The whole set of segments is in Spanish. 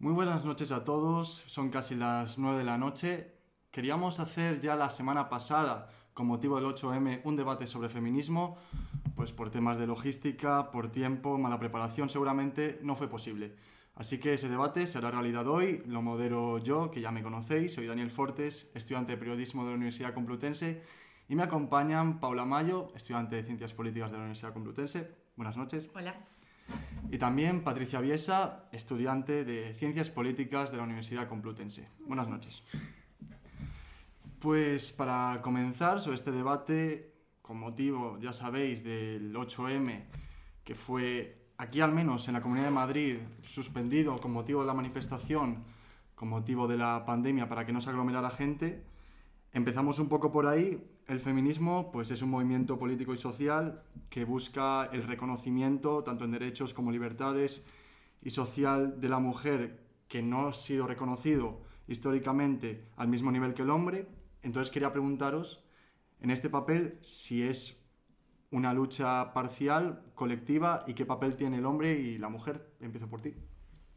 Muy buenas noches a todos, son casi las 9 de la noche. Queríamos hacer ya la semana pasada, con motivo del 8M, un debate sobre feminismo, pues por temas de logística, por tiempo, mala preparación, seguramente no fue posible. Así que ese debate se hará realidad hoy, lo modero yo, que ya me conocéis, soy Daniel Fortes, estudiante de periodismo de la Universidad Complutense, y me acompañan Paula Mayo, estudiante de Ciencias Políticas de la Universidad Complutense. Buenas noches. Hola. Y también Patricia Viesa, estudiante de Ciencias Políticas de la Universidad Complutense. Buenas noches. Pues para comenzar sobre este debate, con motivo, ya sabéis, del 8M, que fue aquí al menos en la Comunidad de Madrid suspendido con motivo de la manifestación, con motivo de la pandemia para que no se aglomerara gente, Empezamos un poco por ahí. El feminismo pues, es un movimiento político y social que busca el reconocimiento, tanto en derechos como libertades, y social de la mujer que no ha sido reconocido históricamente al mismo nivel que el hombre. Entonces quería preguntaros, en este papel, si es una lucha parcial, colectiva, y qué papel tiene el hombre y la mujer. Empiezo por ti.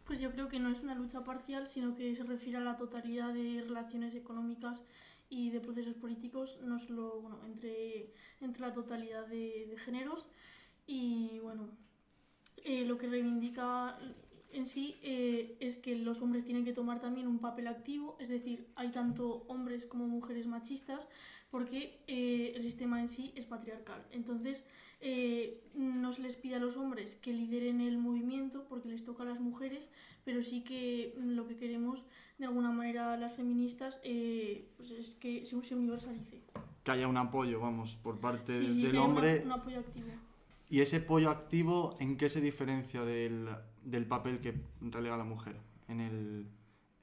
Pues yo creo que no es una lucha parcial, sino que se refiere a la totalidad de relaciones económicas y de procesos políticos, no solo entre, entre la totalidad de, de géneros. Y bueno, eh, lo que reivindica en sí eh, es que los hombres tienen que tomar también un papel activo, es decir, hay tanto hombres como mujeres machistas, porque eh, el sistema en sí es patriarcal. Entonces, eh, no se les pide a los hombres que lideren el movimiento, porque les toca a las mujeres, pero sí que lo que queremos, de alguna manera, las feministas, pues es que se, universalice. Que haya un apoyo, vamos, por parte del hombre. un apoyo activo. ¿Y ese apoyo activo en qué se diferencia del, del papel que relega la mujer en el,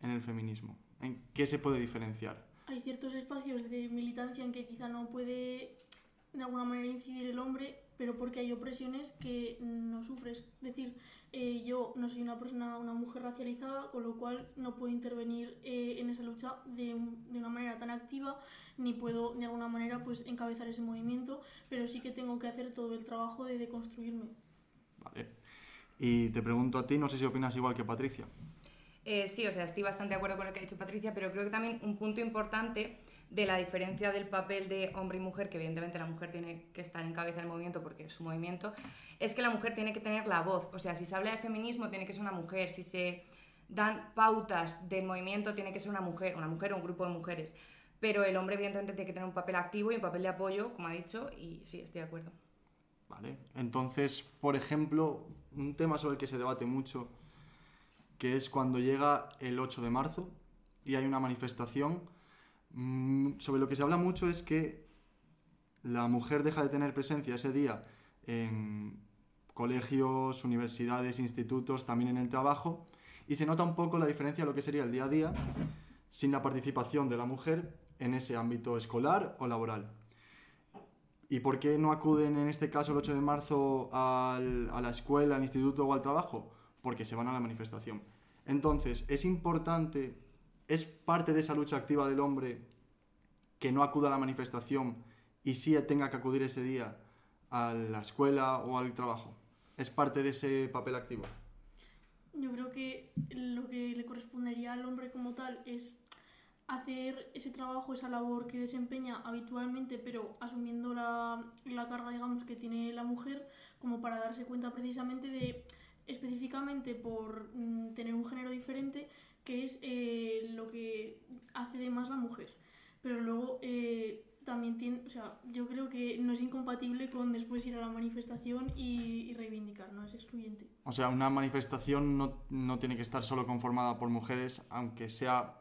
en el feminismo? ¿En qué se puede diferenciar? Hay ciertos espacios de militancia en que quizá no puede de alguna manera incidir el hombre, pero porque hay opresiones que no sufres. Es decir, eh, yo no soy una persona, una mujer racializada, con lo cual no puedo intervenir eh, en esa lucha de, de, una manera tan activa, ni puedo de alguna manera pues encabezar ese movimiento, pero sí que tengo que hacer todo el trabajo de deconstruirme. Vale. Y te pregunto a ti, no sé si opinas igual que Patricia. Eh, sí, o sea, estoy bastante de acuerdo con lo que ha dicho Patricia, pero creo que también un punto importante de la diferencia del papel de hombre y mujer, que evidentemente la mujer tiene que estar en cabeza del movimiento porque es su movimiento, es que la mujer tiene que tener la voz. O sea, si se habla de feminismo, tiene que ser una mujer. Si se dan pautas del movimiento, tiene que ser una mujer, una mujer o un grupo de mujeres. Pero el hombre, evidentemente, tiene que tener un papel activo y un papel de apoyo, como ha dicho, y sí, estoy de acuerdo. Vale. Entonces, por ejemplo, un tema sobre el que se debate mucho que es cuando llega el 8 de marzo y hay una manifestación. Mm, sobre lo que se habla mucho es que la mujer deja de tener presencia ese día en colegios, universidades, institutos, también en el trabajo, y se nota un poco la diferencia de lo que sería el día a día sin la participación de la mujer en ese ámbito escolar o laboral. ¿Y por qué no acuden en este caso el 8 de marzo a la escuela, al instituto o al trabajo? porque se van a la manifestación. Entonces, es importante, es parte de esa lucha activa del hombre que no acuda a la manifestación y sí tenga que acudir ese día a la escuela o al trabajo. Es parte de ese papel activo. Yo creo que lo que le correspondería al hombre como tal es hacer ese trabajo, esa labor que desempeña habitualmente, pero asumiendo la, la carga, digamos, que tiene la mujer, como para darse cuenta precisamente de específicamente por mm, tener un género diferente, que es eh, lo que hace de más la mujer. Pero luego eh, también tiene, o sea, yo creo que no es incompatible con después ir a la manifestación y, reivindicar, no es excluyente. O sea, una manifestación no, no tiene que estar solo conformada por mujeres, aunque sea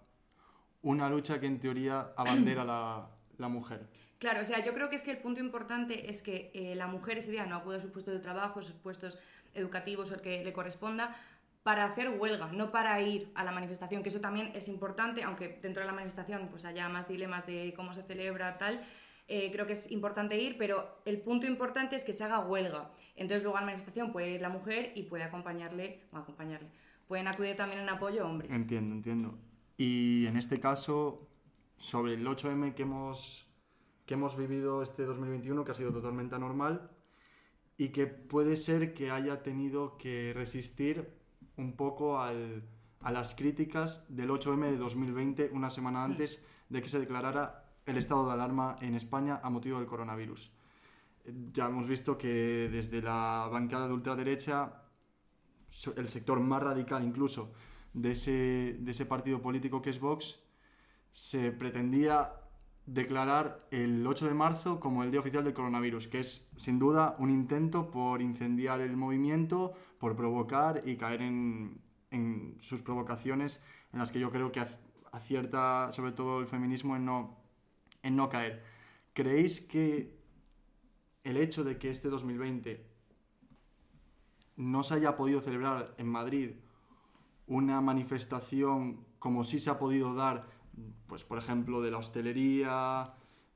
una lucha que en teoría abandera la, la mujer. Claro, o sea, yo creo que es que el punto importante es que eh, la mujer ese día no acude a sus puestos de trabajo, sus puestos educativos o el que le corresponda, para hacer huelga, no para ir a la manifestación, que eso también es importante, aunque dentro de la manifestación pues haya más dilemas de cómo se celebra, tal, eh, creo que es importante ir, pero el punto importante es que se haga huelga. Entonces luego a la manifestación puede ir la mujer y puede acompañarle, o acompañarle, pueden acudir también en apoyo hombres. Entiendo, entiendo. Y en este caso, sobre el 8M que hemos, que hemos vivido este 2021, que ha sido totalmente anormal, y que puede ser que haya tenido que resistir un poco al, a las críticas del 8M de 2020, una semana antes de que se declarara el estado de alarma en España a motivo del coronavirus. Ya hemos visto que desde la bancada de ultraderecha, el sector más radical incluso de ese, de ese partido político que es Vox, se pretendía declarar el 8 de marzo como el día oficial del coronavirus, que es sin duda un intento por incendiar el movimiento, por provocar y caer en, en sus provocaciones en las que yo creo que ac- acierta sobre todo el feminismo en no, en no caer. ¿Creéis que el hecho de que este 2020 no se haya podido celebrar en Madrid una manifestación como sí se ha podido dar, pues por ejemplo, de la hostelería,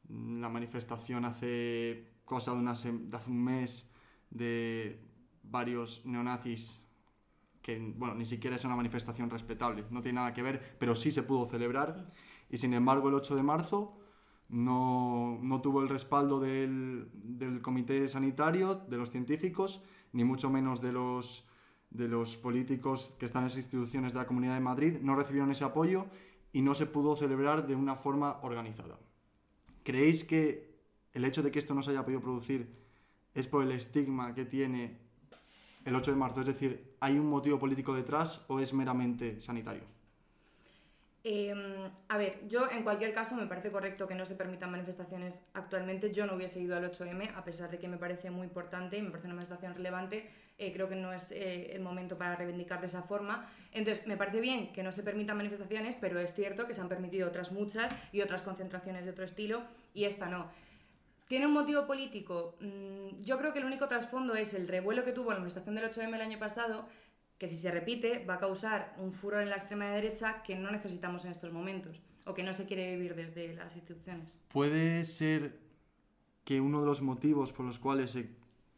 mm, la manifestación hace cosa de, una de hace un mes de varios neonazis que, bueno, ni siquiera es una manifestación respetable, no tiene nada que ver, pero sí se pudo celebrar. Y sin embargo, el 8 de marzo no, no tuvo el respaldo del, del comité sanitario, de los científicos, ni mucho menos de los, de los políticos que están en las instituciones de la Comunidad de Madrid, no recibieron ese apoyo y no se pudo celebrar de una forma organizada. ¿Creéis que el hecho de que esto no se haya podido producir es por el estigma que tiene el 8 de marzo? Es decir, ¿hay un motivo político detrás o es meramente sanitario? Eh, a ver, yo en cualquier caso me parece correcto que no se permitan manifestaciones actualmente. Yo no hubiese ido al 8M, a pesar de que me parece muy importante y me parece una manifestación relevante. eh, creo que no es eh, el momento para reivindicar de esa forma. Entonces, me parece bien que no se permitan manifestaciones, pero es cierto que se han permitido otras muchas y otras concentraciones de otro estilo y esta no. ¿Tiene un motivo político? Mm, yo creo que el único trasfondo es el revuelo que tuvo la manifestación del 8M el año pasado, que si se repite va a causar un furor en la extrema derecha que no necesitamos en estos momentos o que no se quiere vivir desde las instituciones. ¿Puede ser que uno de los motivos por los cuales se-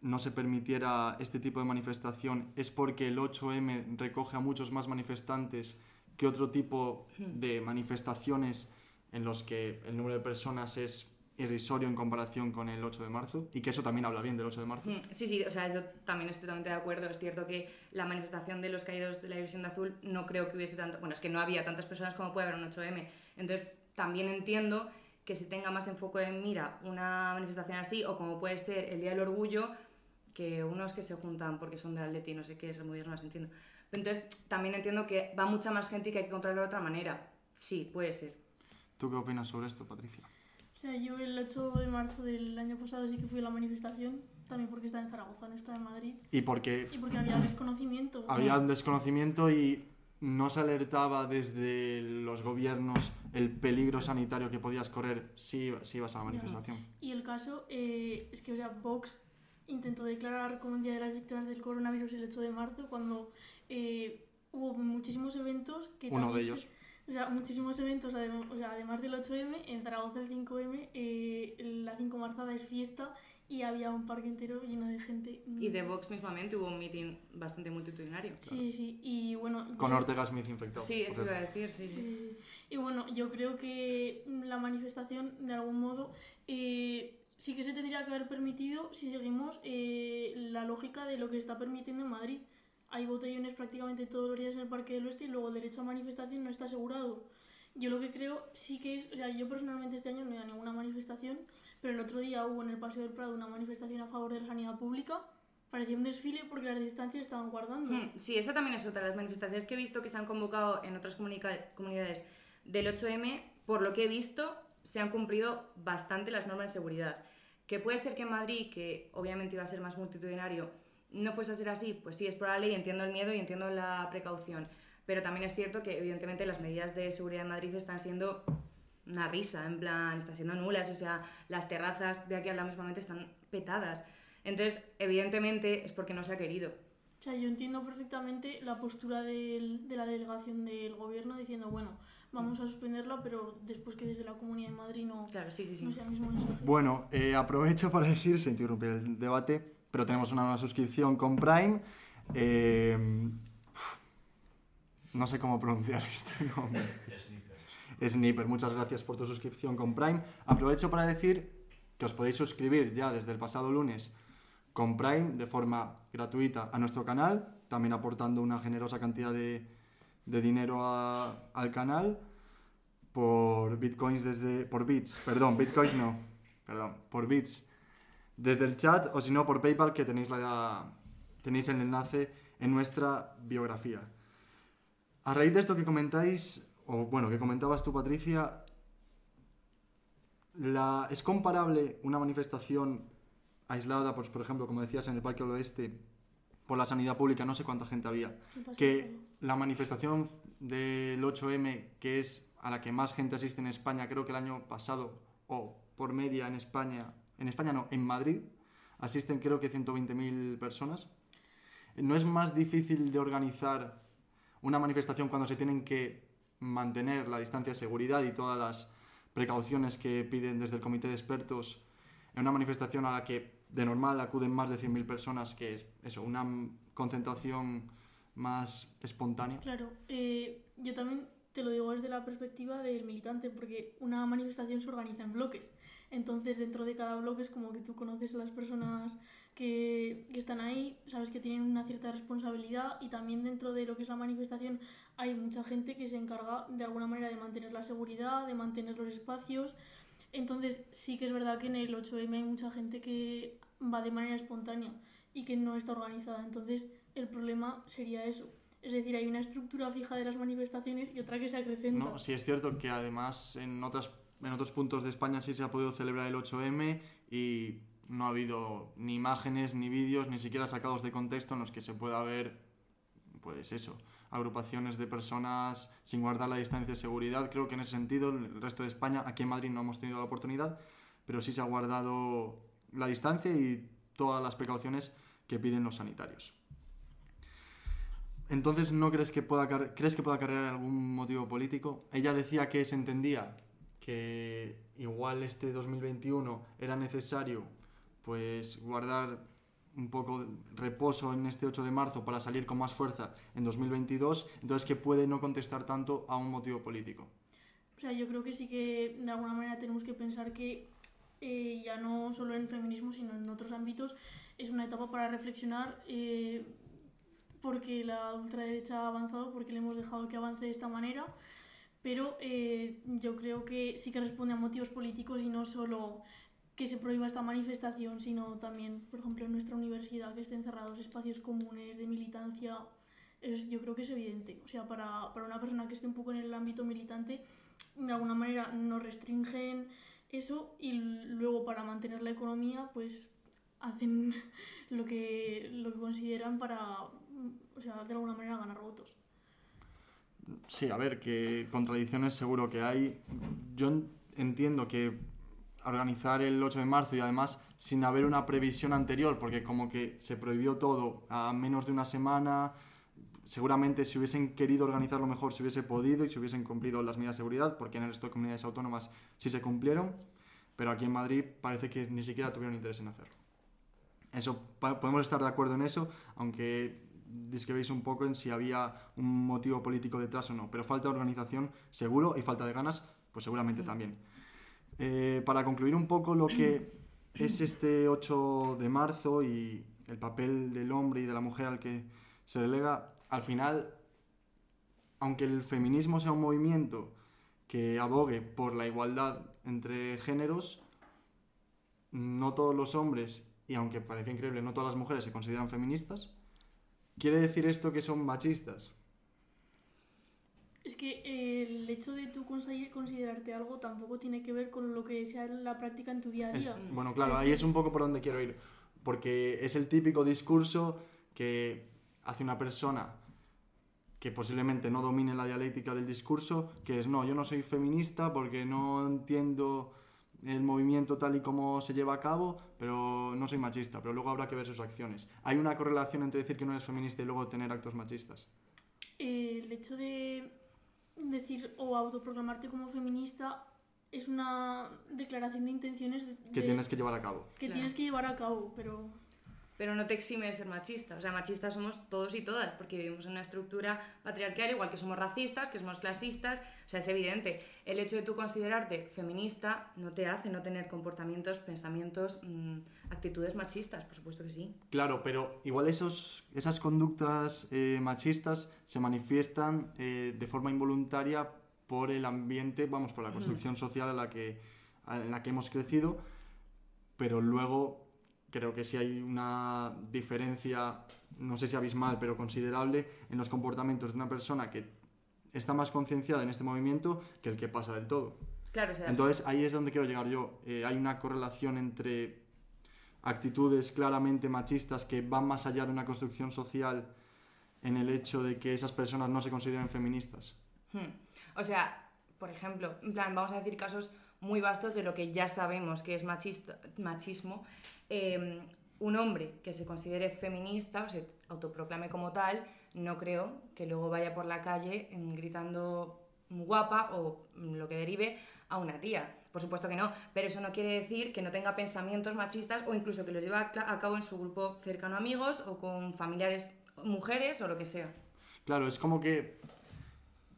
no se permitiera este tipo de manifestación es porque el 8M recoge a muchos más manifestantes que otro tipo de manifestaciones en los que el número de personas es irrisorio en comparación con el 8 de marzo? Y que eso también habla bien del 8 de marzo. Mm, Sí, sí, o sea, yo también estoy totalmente de acuerdo. Es cierto que la manifestación de los caídos de la División de Azul no creo que hubiese tanto. Bueno, es que no había tantas personas como puede haber un 8M. Entonces, también entiendo que se tenga más enfoque en mira una manifestación así, o como puede ser el Día del Orgullo, que unos que se juntan porque son del Atleti, no sé qué, es muy más entiendo. Pero entonces, también entiendo que va mucha más gente y que hay que controlarlo de otra manera. Sí, puede ser. ¿Tú qué opinas sobre esto, Patricia? O sea, yo el 8 de marzo del año pasado sí que fui a la manifestación, también porque estaba en Zaragoza, no estaba en Madrid, Y porque y porque había desconocimiento. había un desconocimiento y no se alertaba desde los gobiernos el peligro sanitario que podías correr si, si ibas a la manifestación. Y el caso eh, es que, o sea, Vox intentó declarar como el Día de las Víctimas del Coronavirus el 8 de marzo cuando eh, hubo muchísimos eventos que Uno de también se- ellos. O sea, muchísimos eventos, adem- o sea, además del 8M, en Zaragoza el 5M, eh, la 5 marzada es fiesta y había un parque entero lleno de gente. Y de Vox mismamente hubo un meeting bastante multitudinario. Sí, sí, sí. Y bueno... Con yo- Ortega Smith infectado. Sí, eso iba a decir, sí, Sí, sí. sí, sí. Y bueno, yo creo que la manifestación, de algún modo, eh, sí que se tendría que haber permitido si seguimos eh, la lógica de lo que se está permitiendo en Madrid. Hay botellones prácticamente todos los días en el Parque del Oeste y luego el derecho a manifestación no está asegurado. Yo lo que creo sí que es, o sea, yo personalmente este año no he ido a ninguna manifestación, pero el otro día hubo en el Paseo del Prado una manifestación a favor de la sanidad pública. Parecía un desfile porque las distancias estaban guardando. Hmm, Sí, esa también es otra las manifestaciones que he visto que se han convocado en otras comunidades del 8M. Por lo que he visto, se han cumplido bastante las normas de seguridad. Que puede ser que en Madrid, que obviamente iba a ser más multitudinario, no fuese a ser así, pues sí, es probable y entiendo el miedo y entiendo la precaución. Pero también es cierto que, evidentemente, las medidas de seguridad en Madrid están siendo una risa, en plan, están siendo nulas, o sea, las terrazas de aquí al lado mismamente están petadas. Entonces, evidentemente, es porque no se ha querido. O sea, yo entiendo perfectamente la postura del- de la delegación del gobierno diciendo, bueno, vamos a suspenderla, pero después que desde la Comunidad de Madrid no, Claro, sí, sí, sí. no sea el mismo mensaje. Bueno, eh, aprovecho para decir, se interrumpe el debate, pero tenemos una nueva suscripción con Prime. Eh, no sé cómo pronunciar este nombre. Sniper, muchas gracias por tu suscripción con Prime. Aprovecho para decir que os podéis suscribir ya desde el pasado lunes con Prime de forma gratuita a nuestro canal, también aportando una generosa cantidad de, de dinero a- al canal por bitcoins desde por bits, perdón, bitcoins no, perdón, por bits desde el chat o si no por PayPal que tenéis la tenéis el enlace en nuestra biografía. A raíz de esto que comentáis o bueno, que comentabas tú Patricia, la, ¿es comparable una manifestación aislada, pues por ejemplo, como decías en el Parque del Oeste, por la sanidad pública, no sé cuánta gente había, que la manifestación del 8M, que es a la que más gente asiste en España, creo que el año pasado, o por media en España, en España no, en Madrid, asisten creo que 120.000 personas. ¿No es más difícil de organizar una manifestación cuando se tienen que mantener la distancia de seguridad y todas las precauciones que piden desde el comité de expertos en una manifestación a la que de normal acuden más de 100.000 personas, que es eso, una concentración más espontánea? Claro, eh, yo también te lo digo desde la perspectiva del militante, porque una manifestación se organiza en bloques. Entonces, dentro de cada bloque es como que tú conoces a las personas que, que están ahí, sabes que tienen una cierta responsabilidad y también dentro de lo que es la manifestación hay mucha gente que se encarga de alguna manera de mantener la seguridad, de mantener los espacios. Entonces, sí que es verdad que en el 8M hay mucha gente que va de manera espontánea y que no está organizada. Entonces, el problema sería eso. Es decir, hay una estructura fija de las manifestaciones y otra que se acrecenta. No, sí es cierto que además en, otras, en otros puntos de España sí se ha podido celebrar el 8M y no ha habido ni imágenes, ni vídeos, ni siquiera sacados de contexto en los que se pueda ver, pues eso, agrupaciones de personas sin guardar la distancia de seguridad. Creo que en ese sentido, en el resto de España, aquí en Madrid no hemos tenido la oportunidad, pero sí se ha guardado la distancia y todas las precauciones que piden los sanitarios. Entonces, ¿no crees que pueda crees que pueda acarrear algún motivo político? Ella decía que se entendía que igual este 2021 era necesario pues guardar un poco de reposo en este 8 de marzo para salir con más fuerza en 2022, entonces que puede no contestar tanto a un motivo político. O sea, yo creo que sí que de alguna manera tenemos que pensar que eh, ya no solo en feminismo, sino en otros ámbitos, es una etapa para reflexionar eh, porque la ultraderecha ha avanzado, porque le hemos dejado que avance de esta manera, pero eh, yo creo que sí que responde a motivos políticos y no solo que se prohíba esta manifestación, sino también, por ejemplo, en nuestra universidad, que estén cerrados espacios comunes de militancia. Es, yo creo que es evidente. O sea, para, para una persona que esté un poco en el ámbito militante, de alguna manera nos restringen eso y luego para mantener la economía pues hacen lo que, lo que consideran para, o sea, de alguna manera ganar votos. Sí, a ver, que contradicciones seguro que hay. Yo en- entiendo que organizar el 8 de marzo y además sin haber una previsión anterior, porque como que se prohibió todo a menos de una semana, seguramente si hubiesen querido organizarlo mejor se hubiese podido y se hubiesen cumplido las medidas de seguridad, porque en el resto de comunidades autónomas sí se cumplieron, pero aquí en Madrid parece que ni siquiera tuvieron interés en hacerlo. Eso, podemos estar de acuerdo en eso, aunque discrepéis un poco en si había un motivo político detrás o no, pero falta de organización seguro y falta de ganas, pues seguramente también. Eh, para concluir un poco lo que es este 8 de marzo y el papel del hombre y de la mujer al que se delega, al final, aunque el feminismo sea un movimiento que abogue por la igualdad entre géneros, no todos los hombres, y aunque parece increíble, no todas las mujeres se consideran feministas. ¿Quiere decir esto que son machistas? Es que eh, el hecho de tú consi- considerarte algo tampoco tiene que ver con lo que sea la práctica en tu día a Es- día. bueno, claro, ahí es un poco por donde quiero ir. Porque es el típico discurso que hace una persona que posiblemente no domine la dialéctica del discurso, que es, no, yo no soy feminista porque no entiendo el movimiento tal y como se lleva a cabo, pero no soy machista, pero luego habrá que ver sus acciones. ¿Hay una correlación entre decir que no eres feminista y luego tener actos machistas? Eh, el hecho de decir o autoproclamarte como feminista es una declaración de intenciones de- Que tienes que llevar a cabo. que Claro. tienes que llevar a cabo, pero pero no te exime de ser machista. O sea, machistas somos todos y todas, porque vivimos en una estructura patriarcal, igual que somos racistas, que somos clasistas. O sea, es evidente. El hecho de tú considerarte feminista no te hace no tener comportamientos, pensamientos, mm, actitudes machistas, por supuesto que sí. Claro, pero igual esos, esas conductas eh, machistas se manifiestan eh, de forma involuntaria por el ambiente, vamos, por la construcción social a la que, en la que hemos crecido, pero luego creo que sí hay una diferencia, no sé si abismal, pero considerable en los comportamientos de una persona que está más concienciada en este movimiento que el que pasa del todo. Claro, o sea, Entonces ahí es donde quiero llegar yo. Eh, hay una correlación entre actitudes claramente machistas que van más allá de una construcción social en el hecho de que esas personas no se consideren feministas. Hmm. O sea, por ejemplo, en plan, vamos a decir casos muy vastos de lo que ya sabemos que es machista, machismo. Eh, un hombre que se considere feminista o se autoproclame como tal, no creo que luego vaya por la calle gritando guapa o lo que derive a una tía. Por supuesto que no, pero eso no quiere decir que no tenga pensamientos machistas o incluso que los lleve a cla- a cabo en su grupo cercano a amigos o con familiares mujeres o lo que sea. Claro, es como que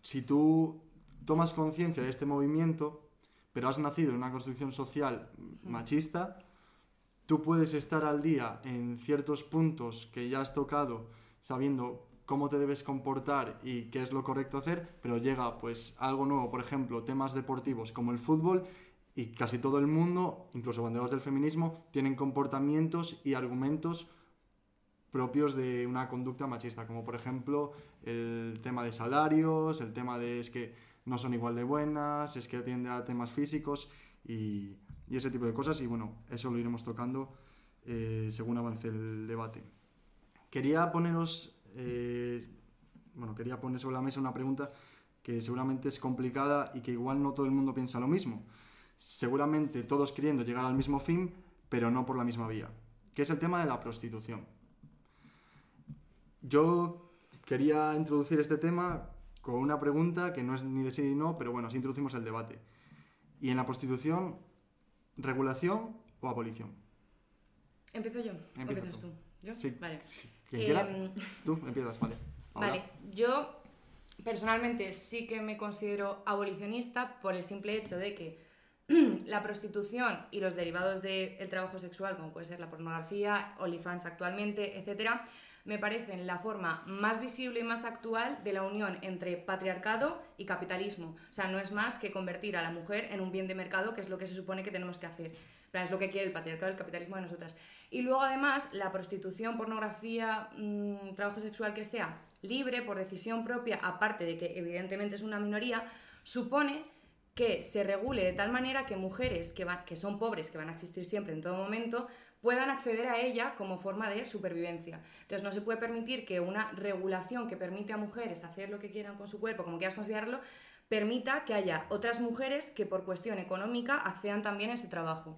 si tú tomas conciencia de este movimiento, pero has nacido en una construcción social machista, tú puedes estar al día en ciertos puntos que ya has tocado, sabiendo cómo te debes comportar y qué es lo correcto hacer, pero llega pues algo nuevo, por ejemplo, temas deportivos como el fútbol y casi todo el mundo, incluso banderados del feminismo, tienen comportamientos y argumentos propios de una conducta machista, como por ejemplo el tema de salarios, el tema de es que no son igual de buenas, es que atiende a temas físicos y, ese tipo de cosas. Y bueno, eso lo iremos tocando eh, según avance el debate. Quería poneros, eh, bueno, quería poner sobre la mesa una pregunta que seguramente es complicada y que igual no todo el mundo piensa lo mismo. Seguramente todos queriendo llegar al mismo fin, pero no por la misma vía, que es el tema de la prostitución. Yo quería introducir este tema con una pregunta que no es ni de sí ni no, pero bueno, así introducimos el debate. Y en la prostitución, ¿regulación o abolición? ¿Empiezo yo? ¿O Empieza empiezas tú. tú? ¿Yo? Sí, Vale. sí, quien quiera. Em, Tú empiezas, vale. Ahora. Vale, yo personalmente sí que me considero abolicionista por el simple hecho de que la prostitución y los derivados del trabajo sexual, como puede ser la pornografía, OnlyFans actualmente, etcétera, me parecen la forma más visible y más actual de la unión entre patriarcado y capitalismo. O sea, no es más que convertir a la mujer en un bien de mercado, que es lo que se supone que tenemos que hacer. Pero es lo que quiere el patriarcado el capitalismo de nosotras. Y luego, además, la prostitución, pornografía, mmm, trabajo sexual que sea libre, por decisión propia, aparte de que evidentemente es una minoría, supone que se regule de tal manera que mujeres que, van, que son pobres, que van a existir siempre en todo momento, puedan acceder a ella como forma de supervivencia. Entonces no se puede permitir que una regulación que permite a mujeres hacer lo que quieran con su cuerpo, como quieras considerarlo, permita que haya otras mujeres que por cuestión económica accedan también a ese trabajo.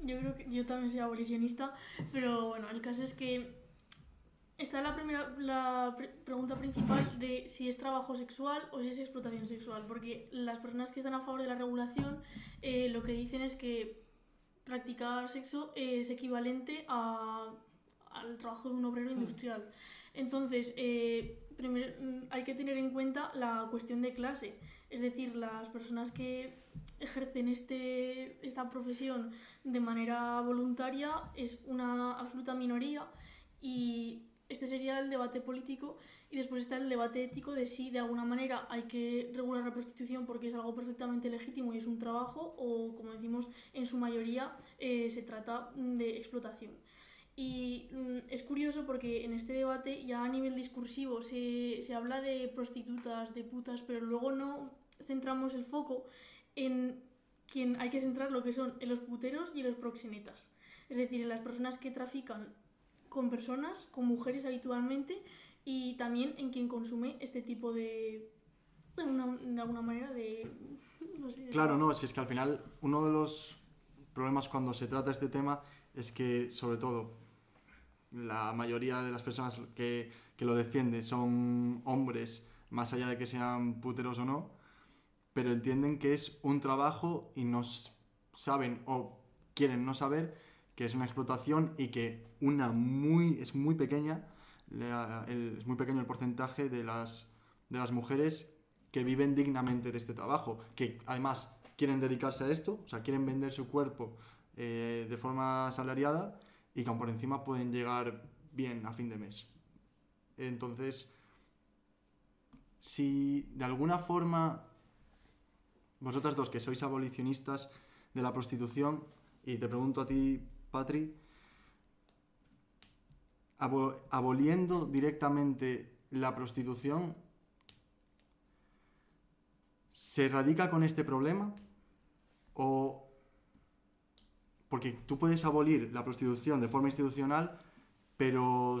Yo creo que yo también soy abolicionista, pero bueno, el caso es que está la primera la pre- pregunta principal de si es trabajo sexual o si es explotación sexual, porque las personas que están a favor de la regulación eh, lo que dicen es que practicar sexo es equivalente a- al trabajo de un obrero industrial. Entonces, eh, primero mm, hay que tener en cuenta la cuestión de clase, es decir, las personas que ejercen este, esta profesión de manera voluntaria es una absoluta minoría y este sería el debate político y después está el debate ético de si de alguna manera hay que regular la prostitución porque es algo perfectamente legítimo y es un trabajo o como decimos en su mayoría eh, se trata de explotación. Y mm, es curioso porque en este debate ya a nivel discursivo se, se habla de prostitutas, de putas, pero luego no centramos el foco en quien hay que centrar lo que son en los puteros y en los proxenetas. Es decir, en las personas que trafican con personas, con mujeres habitualmente, y también en quien consume este tipo de. de, una- de alguna manera de. no sé. de Claro, no, si es que al final uno de los problemas cuando se trata este tema es que, sobre todo, la mayoría de las personas que, que lo defienden son hombres, más allá de que sean puteros o no, pero entienden que es un trabajo y no saben o quieren no saber que es una explotación y que una muy, es muy pequeña, la- el- es muy pequeño el porcentaje de las, de las mujeres que viven dignamente de este trabajo, que además quieren dedicarse a esto, o sea, quieren vender su cuerpo eh, de forma asalariada y que por encima pueden llegar bien a fin de mes. Entonces, si de alguna forma vosotras dos que sois abolicionistas de la prostitución, y te pregunto a ti, Patri, abo- aboliendo directamente la prostitución, ¿se radica con este problema? ¿O porque tú puedes abolir la prostitución de forma institucional, pero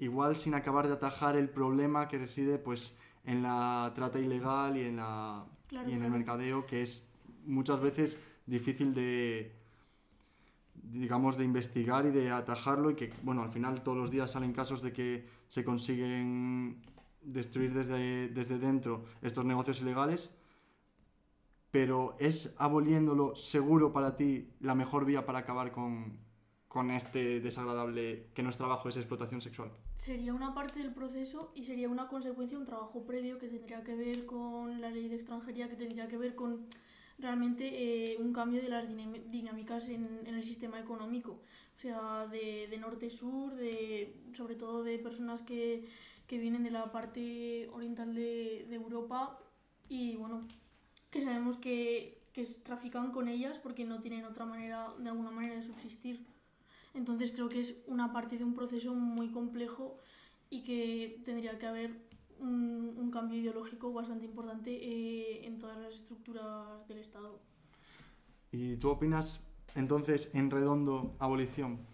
igual sin acabar de atajar el problema que reside pues en la trata ilegal y en la Claro, y en el mercadeo que es muchas veces difícil de digamos de investigar y de atajarlo y que bueno al final todos los días salen casos de que se consiguen destruir desde, desde dentro estos negocios ilegales pero es aboliéndolo seguro para ti la mejor vía para acabar con, con este desagradable que no es trabajo es explotación sexual Sería una parte del proceso y sería una consecuencia, un trabajo previo que tendría que ver con la ley de extranjería, que tendría que ver con realmente eh, un cambio de las dinámicas en, en el sistema económico. O sea, de, de norte-sur, de, sobre todo de personas que, que vienen de la parte oriental de, de Europa y bueno, que sabemos que, que trafican con ellas porque no tienen otra manera, de alguna manera, de subsistir. Entonces creo que es una parte de un proceso muy complejo y que tendría que haber un, un cambio ideológico bastante importante eh, en todas las estructuras del Estado. ¿y tú opinas entonces en redondo abolición?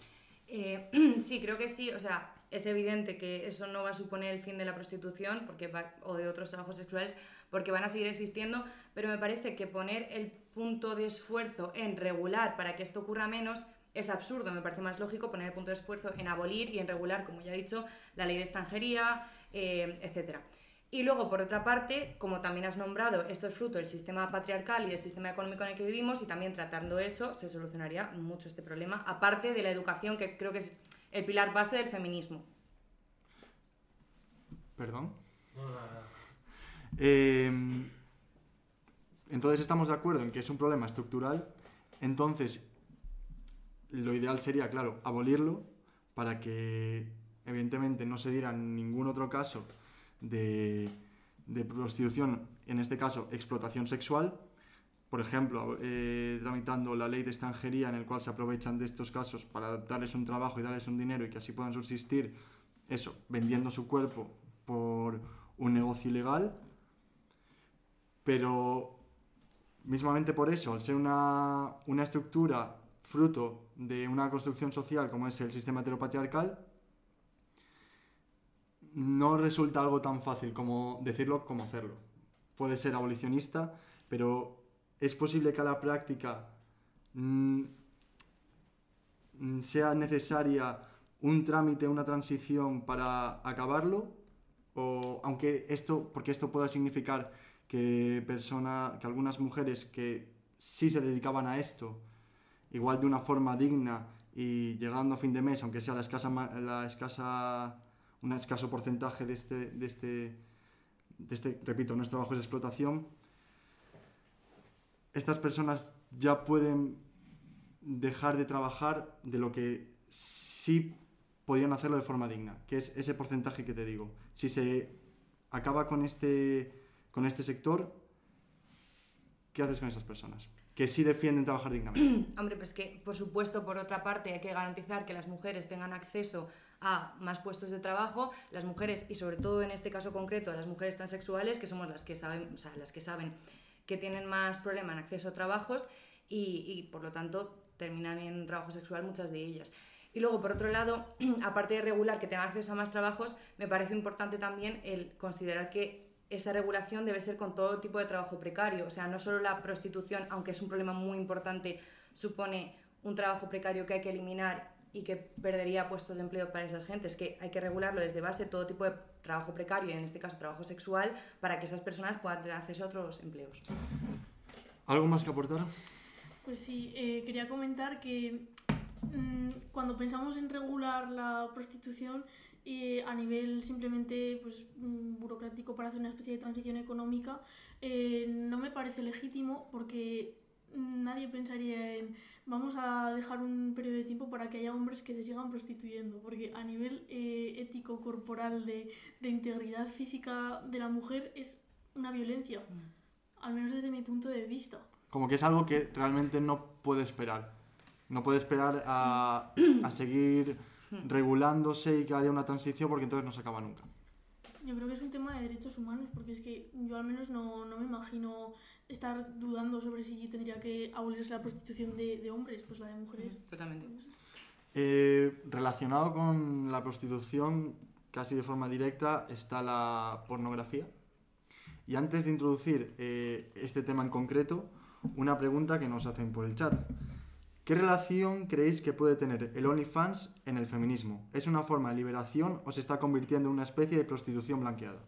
Eh, sí, creo que sí. O sea, es evidente que eso no va a suponer el fin de la prostitución porque va- o de otros trabajos sexuales porque van a seguir existiendo, pero me parece que poner el punto de esfuerzo en regular para que esto ocurra menos es absurdo. Me parece más lógico poner el punto de esfuerzo en abolir y en regular, como ya he dicho, la ley de extranjería, eh, etc. Y luego, por otra parte, como también has nombrado, esto es fruto del sistema patriarcal y del sistema económico en el que vivimos y también tratando eso se solucionaría mucho este problema, aparte de la educación, que creo que es el pilar base del feminismo. ¿Perdón? No. Eh, entonces estamos de acuerdo en que es un problema estructural. Entonces, lo ideal sería, claro, abolirlo para que evidentemente no se diera ningún otro caso de, de prostitución, en este caso explotación sexual. Por ejemplo, eh, tramitando la ley de extranjería en el cual se aprovechan de estos casos para darles un trabajo y darles un dinero y que así puedan subsistir, eso, vendiendo su cuerpo por un negocio ilegal pero mismamente por eso, al ser una, una estructura fruto de una construcción social como es el sistema heteropatriarcal, no resulta algo tan fácil como decirlo como hacerlo. Puede ser abolicionista, pero es posible que a la práctica mm, mm, sea necesaria un trámite, una transición para acabarlo, o aunque esto, porque esto pueda significar que, persona, que algunas mujeres que sí se dedicaban a esto, igual de una forma digna y llegando a fin de mes, aunque sea la escasa, la escasa, un escaso porcentaje de este, de este, de este, repito, no es trabajo, es explotación, estas personas ya pueden dejar de trabajar de lo que sí podrían hacerlo de forma digna, que es ese porcentaje que te digo. Si se acaba con este, con este sector, ¿qué haces con esas personas? Que sí defienden trabajar dignamente. Hombre, pues que por supuesto, por otra parte, hay que garantizar que las mujeres tengan acceso a más puestos de trabajo, las mujeres y sobre todo en este caso concreto las mujeres transexuales, que somos las que saben, o sea, las que saben que tienen más problema en acceso a trabajos y, y, por lo tanto terminan en trabajo sexual muchas de ellas. Y luego, por otro lado, aparte de regular que tengan acceso a más trabajos, me parece importante también el considerar que esa regulación debe ser con todo tipo de trabajo precario. O sea, no solo la prostitución, aunque es un problema muy importante, supone un trabajo precario que hay que eliminar y que perdería puestos de empleo para esas gentes, que hay que regularlo desde base todo tipo de trabajo precario, y en este caso trabajo sexual, para que esas personas puedan tener acceso a otros empleos. ¿Algo más que aportar? Pues sí, eh, quería comentar que mm, cuando pensamos en regular la prostitución y a nivel simplemente pues, mm, burocrático para hacer una especie de transición económica, eh, no me parece legítimo porque nadie pensaría en vamos a dejar un periodo de tiempo para que haya hombres que se sigan prostituyendo, porque a nivel eh, ético, corporal, de, de, integridad física de la mujer es una violencia, mm. al menos desde mi punto de vista. Como que es algo que realmente no puede esperar. No puede esperar a, a seguir mm. regulándose y que haya una transición porque entonces no se acaba nunca. Yo creo que es un tema de derechos humanos, porque es que yo al menos no, no me imagino estar dudando sobre si tendría que abolirse la prostitución de, de hombres, pues la de mujeres. Totalmente. Eh, relacionado con la prostitución, casi de forma directa, está la pornografía. Y antes de introducir eh, este tema en concreto, una pregunta que nos hacen por el chat. ¿Qué relación creéis que puede tener el OnlyFans en el feminismo? ¿Es una forma de liberación o se está convirtiendo en una especie de prostitución blanqueada?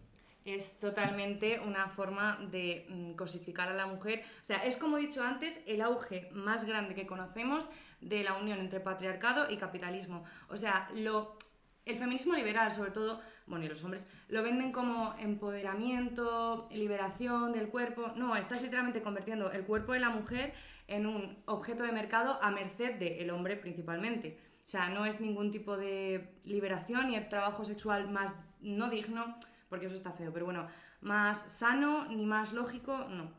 es totalmente una forma de mm, cosificar a la mujer. O sea, es como he dicho antes, el auge más grande que conocemos de la unión entre patriarcado y capitalismo. O sea, lo, el feminismo liberal, sobre todo, bueno, y los hombres, lo venden como empoderamiento, liberación del cuerpo. No, estás literalmente convirtiendo el cuerpo de la mujer en un objeto de mercado a merced del hombre principalmente. O sea, no es ningún tipo de liberación y el trabajo sexual más no digno porque eso está feo, pero bueno, más sano ni más lógico, no.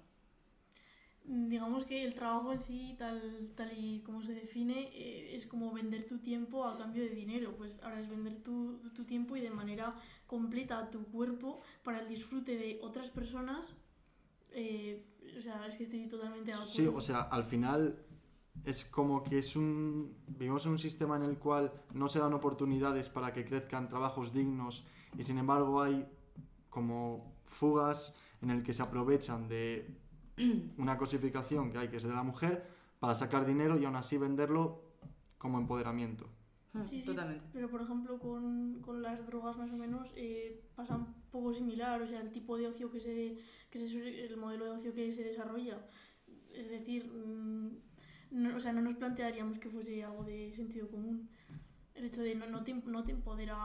Digamos que el trabajo en sí, tal, tal y como se define, eh, es como vender tu tiempo a cambio de dinero. Pues ahora es vender tu, tu tiempo y de manera completa tu cuerpo para el disfrute de otras personas. Eh, o sea, es que estoy totalmente de acuerdo. Sí, o sea, al final es como que es un vivimos en un sistema en el cual no se dan oportunidades para que crezcan trabajos dignos y sin embargo hay como fugas en el que se aprovechan de una cosificación que hay que es de la mujer para sacar dinero y aún así venderlo como empoderamiento. Hmm, sí, totalmente. Pero por ejemplo con, con, las drogas más o menos eh, pasa un poco similar, o sea, el tipo de ocio que se, que se el modelo de ocio que se desarrolla. Es decir, mm, no, o sea, no nos plantearíamos que fuese algo de sentido común el hecho de no, no, te, no te empodera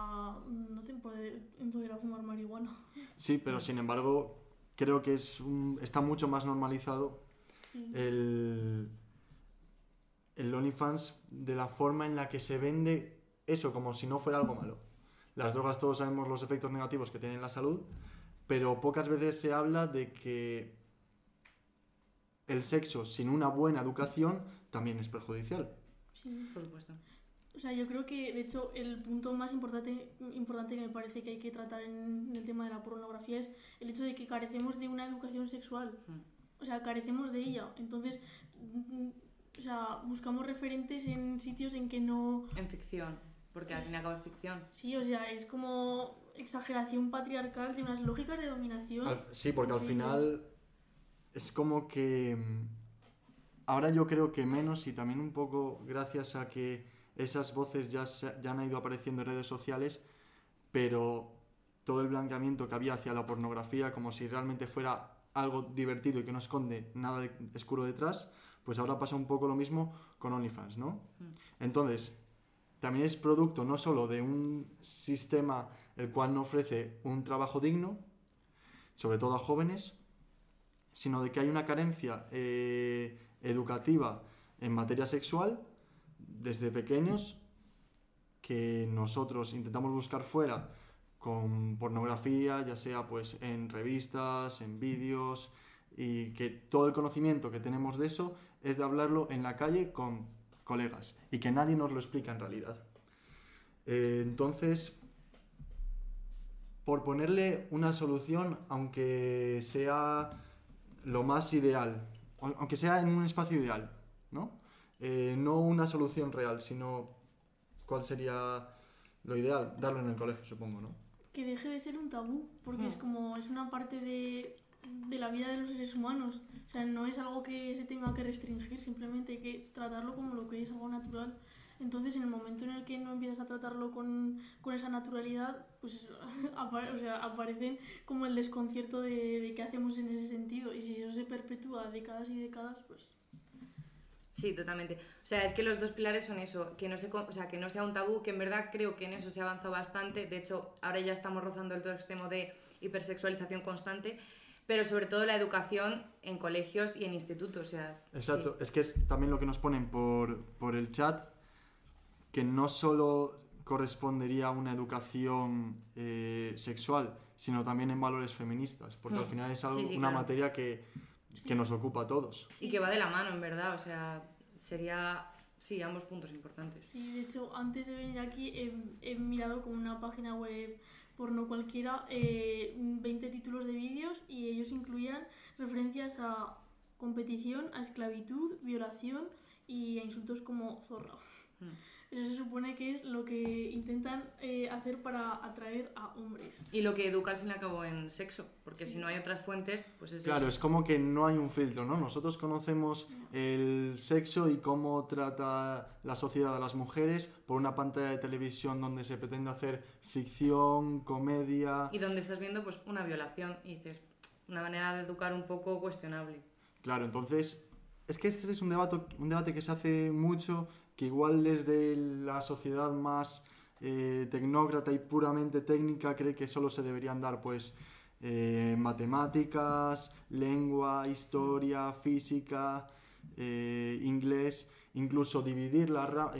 no te empodera, fumar marihuana. Sí, pero sin embargo creo que es está mucho más normalizado el, el OnlyFans de la forma en la que se vende eso como si no fuera algo malo. Las drogas todos sabemos los efectos negativos que tienen en la salud, pero pocas veces se habla de que el sexo sin una buena educación también es perjudicial. Sí, por supuesto. O sea, yo creo que, de hecho, el punto más importante, importante que me parece que hay que tratar en el tema de la pornografía es el hecho de que carecemos de una educación sexual. Mm. O sea, carecemos de ella. Entonces, o sea, buscamos referentes en sitios en que no... En ficción, porque al fin y al cabo es ficción. Sí, o sea, es como exageración patriarcal de unas lógicas de dominación. sí, porque al final es como que... Mm, ahora yo creo que menos y también un poco gracias a que esas voces ya, ya han ido apareciendo en redes sociales, pero todo el blanqueamiento que había hacia la pornografía, como si realmente fuera algo divertido y que no esconde nada de oscuro detrás, pues ahora pasa un poco lo mismo con OnlyFans, ¿no? Mm. Entonces, también es producto no solo de un sistema el cual no ofrece un trabajo digno, sobre todo a jóvenes, sino de que hay una carencia eh, educativa en materia sexual desde pequeños que nosotros intentamos buscar fuera con pornografía, ya sea pues en revistas, en vídeos, y que todo el conocimiento que tenemos de eso es de hablarlo en la calle con colegas y que nadie nos lo explica en realidad. Eh, entonces, por ponerle una solución, aunque sea lo más ideal, aunque sea en un espacio ideal, ¿no? Eh, no una solución real, sino cuál sería lo ideal, darlo en el colegio, supongo, ¿no? Que deje de ser un tabú, porque es hmm. como, es una parte de, de la vida de los seres humanos. O sea, no es algo que se tenga que restringir, simplemente hay que tratarlo como lo que es algo natural. Entonces, en el momento en el que no empiezas a tratarlo con, con esa naturalidad, pues o sea, aparecen como el desconcierto de, de qué hacemos en ese sentido. Y si eso se perpetúa décadas y décadas, pues Sí, totalmente. O sea, es que los dos pilares son eso, que no, se, o sea, que no sea un tabú, que en verdad creo que en eso se ha avanzado bastante. De hecho, ahora ya estamos rozando el todo extremo de hipersexualización constante, pero sobre todo la educación en colegios y en institutos. O sea, Exacto, es que es también lo que nos ponen por, por el chat, que no solo correspondería a una educación eh, sexual, sino también en valores feministas, porque al Hmm. final es algo, Sí, sí, una claro. materia que, que nos ocupa a todos. Y que va de la mano, en verdad. O sea, sería, sí, ambos puntos importantes. Sí, de hecho, antes de venir aquí he, he mirado con una página web porno cualquiera eh, 20 títulos de vídeos y ellos incluían referencias a competición, a esclavitud, violación y a insultos como zorra. Mm. Eso se supone que es lo que intentan eh, hacer para atraer a hombres. Y lo que educa al fin y al cabo en sexo, porque si no hay otras fuentes, pues es Claro, eso. es como que no hay un filtro, ¿no? Nosotros conocemos el sexo y cómo trata la sociedad a las mujeres por una pantalla de televisión donde se pretende hacer ficción, comedia. Y donde estás viendo pues una violación y dices, una manera de educar un poco cuestionable. Claro, entonces, es que este es un debate, un debate que se hace mucho, que igual desde la sociedad más eh, tecnócrata y puramente técnica cree que solo se deberían dar, pues, eh, matemáticas, lengua, historia, física, eh, inglés, incluso dividir, la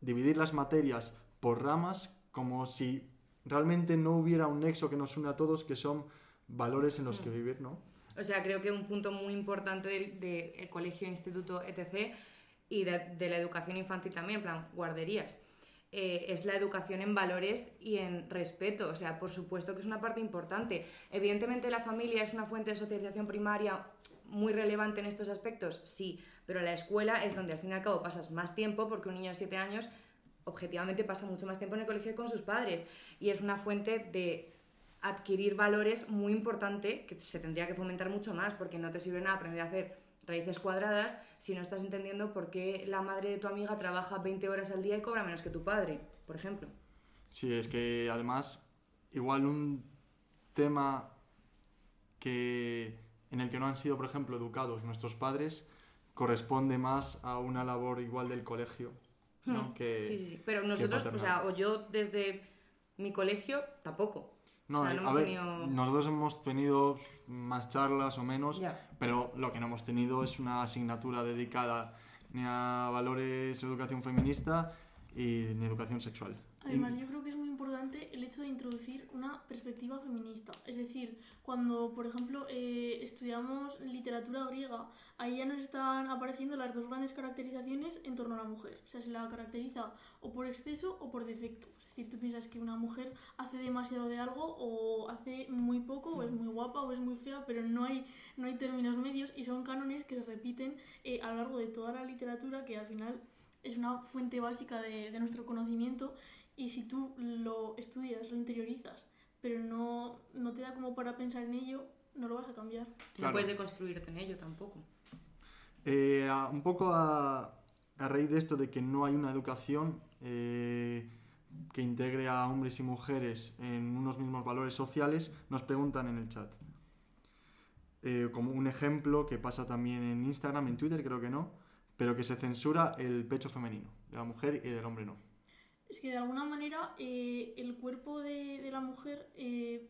dividir las materias por ramas, como si realmente no hubiera un nexo que nos une a todos, que son valores en los que vivir, ¿no? O sea, creo que un punto muy importante del de, el colegio, instituto, etc. y de, la educación infantil también, en plan, guarderías, eh, es la educación en valores y en respeto. O sea, por supuesto que es una parte importante. Evidentemente la familia es una fuente de socialización primaria muy relevante en estos aspectos, sí, pero la escuela es donde al fin y al cabo pasas más tiempo porque un niño de 7 años objetivamente pasa mucho más tiempo en el colegio que con sus padres y es una fuente de adquirir valores muy importante que se tendría que fomentar mucho más porque no te sirve nada aprender a hacer raíces cuadradas si no estás entendiendo por qué la madre de tu amiga trabaja 20 horas al día y cobra menos que tu padre, por ejemplo. Sí, es que además, igual un tema que, en el que no han sido, por ejemplo, educados nuestros padres, corresponde más a una labor igual del colegio, ¿no? Hmm, Que, sí, sí, sí. Pero nosotros, o sea, o yo desde mi colegio tampoco. No, O sea, no a ver, tenido- nosotros hemos tenido más charlas o menos, pero lo que no hemos tenido es una asignatura dedicada ni a valores educación feminista y ni educación sexual. Además, yo creo que es muy importante el hecho de introducir una perspectiva feminista. Es decir, cuando, por ejemplo, eh, estudiamos literatura griega, ahí ya nos están apareciendo las dos grandes caracterizaciones en torno a la mujer. O sea, se la caracteriza o por exceso o por defecto. Es decir, tú piensas que una mujer hace demasiado de algo o hace muy poco o es muy guapa o es muy fea, pero no hay, no hay términos medios y son cánones que se repiten eh, a lo largo de toda la literatura que al final es una fuente básica de, de nuestro conocimiento y si tú lo estudias, lo interiorizas, pero no, no te da como para pensar en ello, no lo vas a cambiar. Claro. No puedes deconstruirte en ello tampoco. Eh, a- un poco a, a raíz de esto de que no hay una educación eh, que integre a hombres y mujeres en unos mismos valores sociales, nos preguntan en el chat. Eh, como un ejemplo que pasa también en Instagram, en Twitter creo que no, pero que se censura el pecho femenino, de la mujer y del hombre no. Es que de alguna manera eh, el cuerpo de, de la mujer, eh,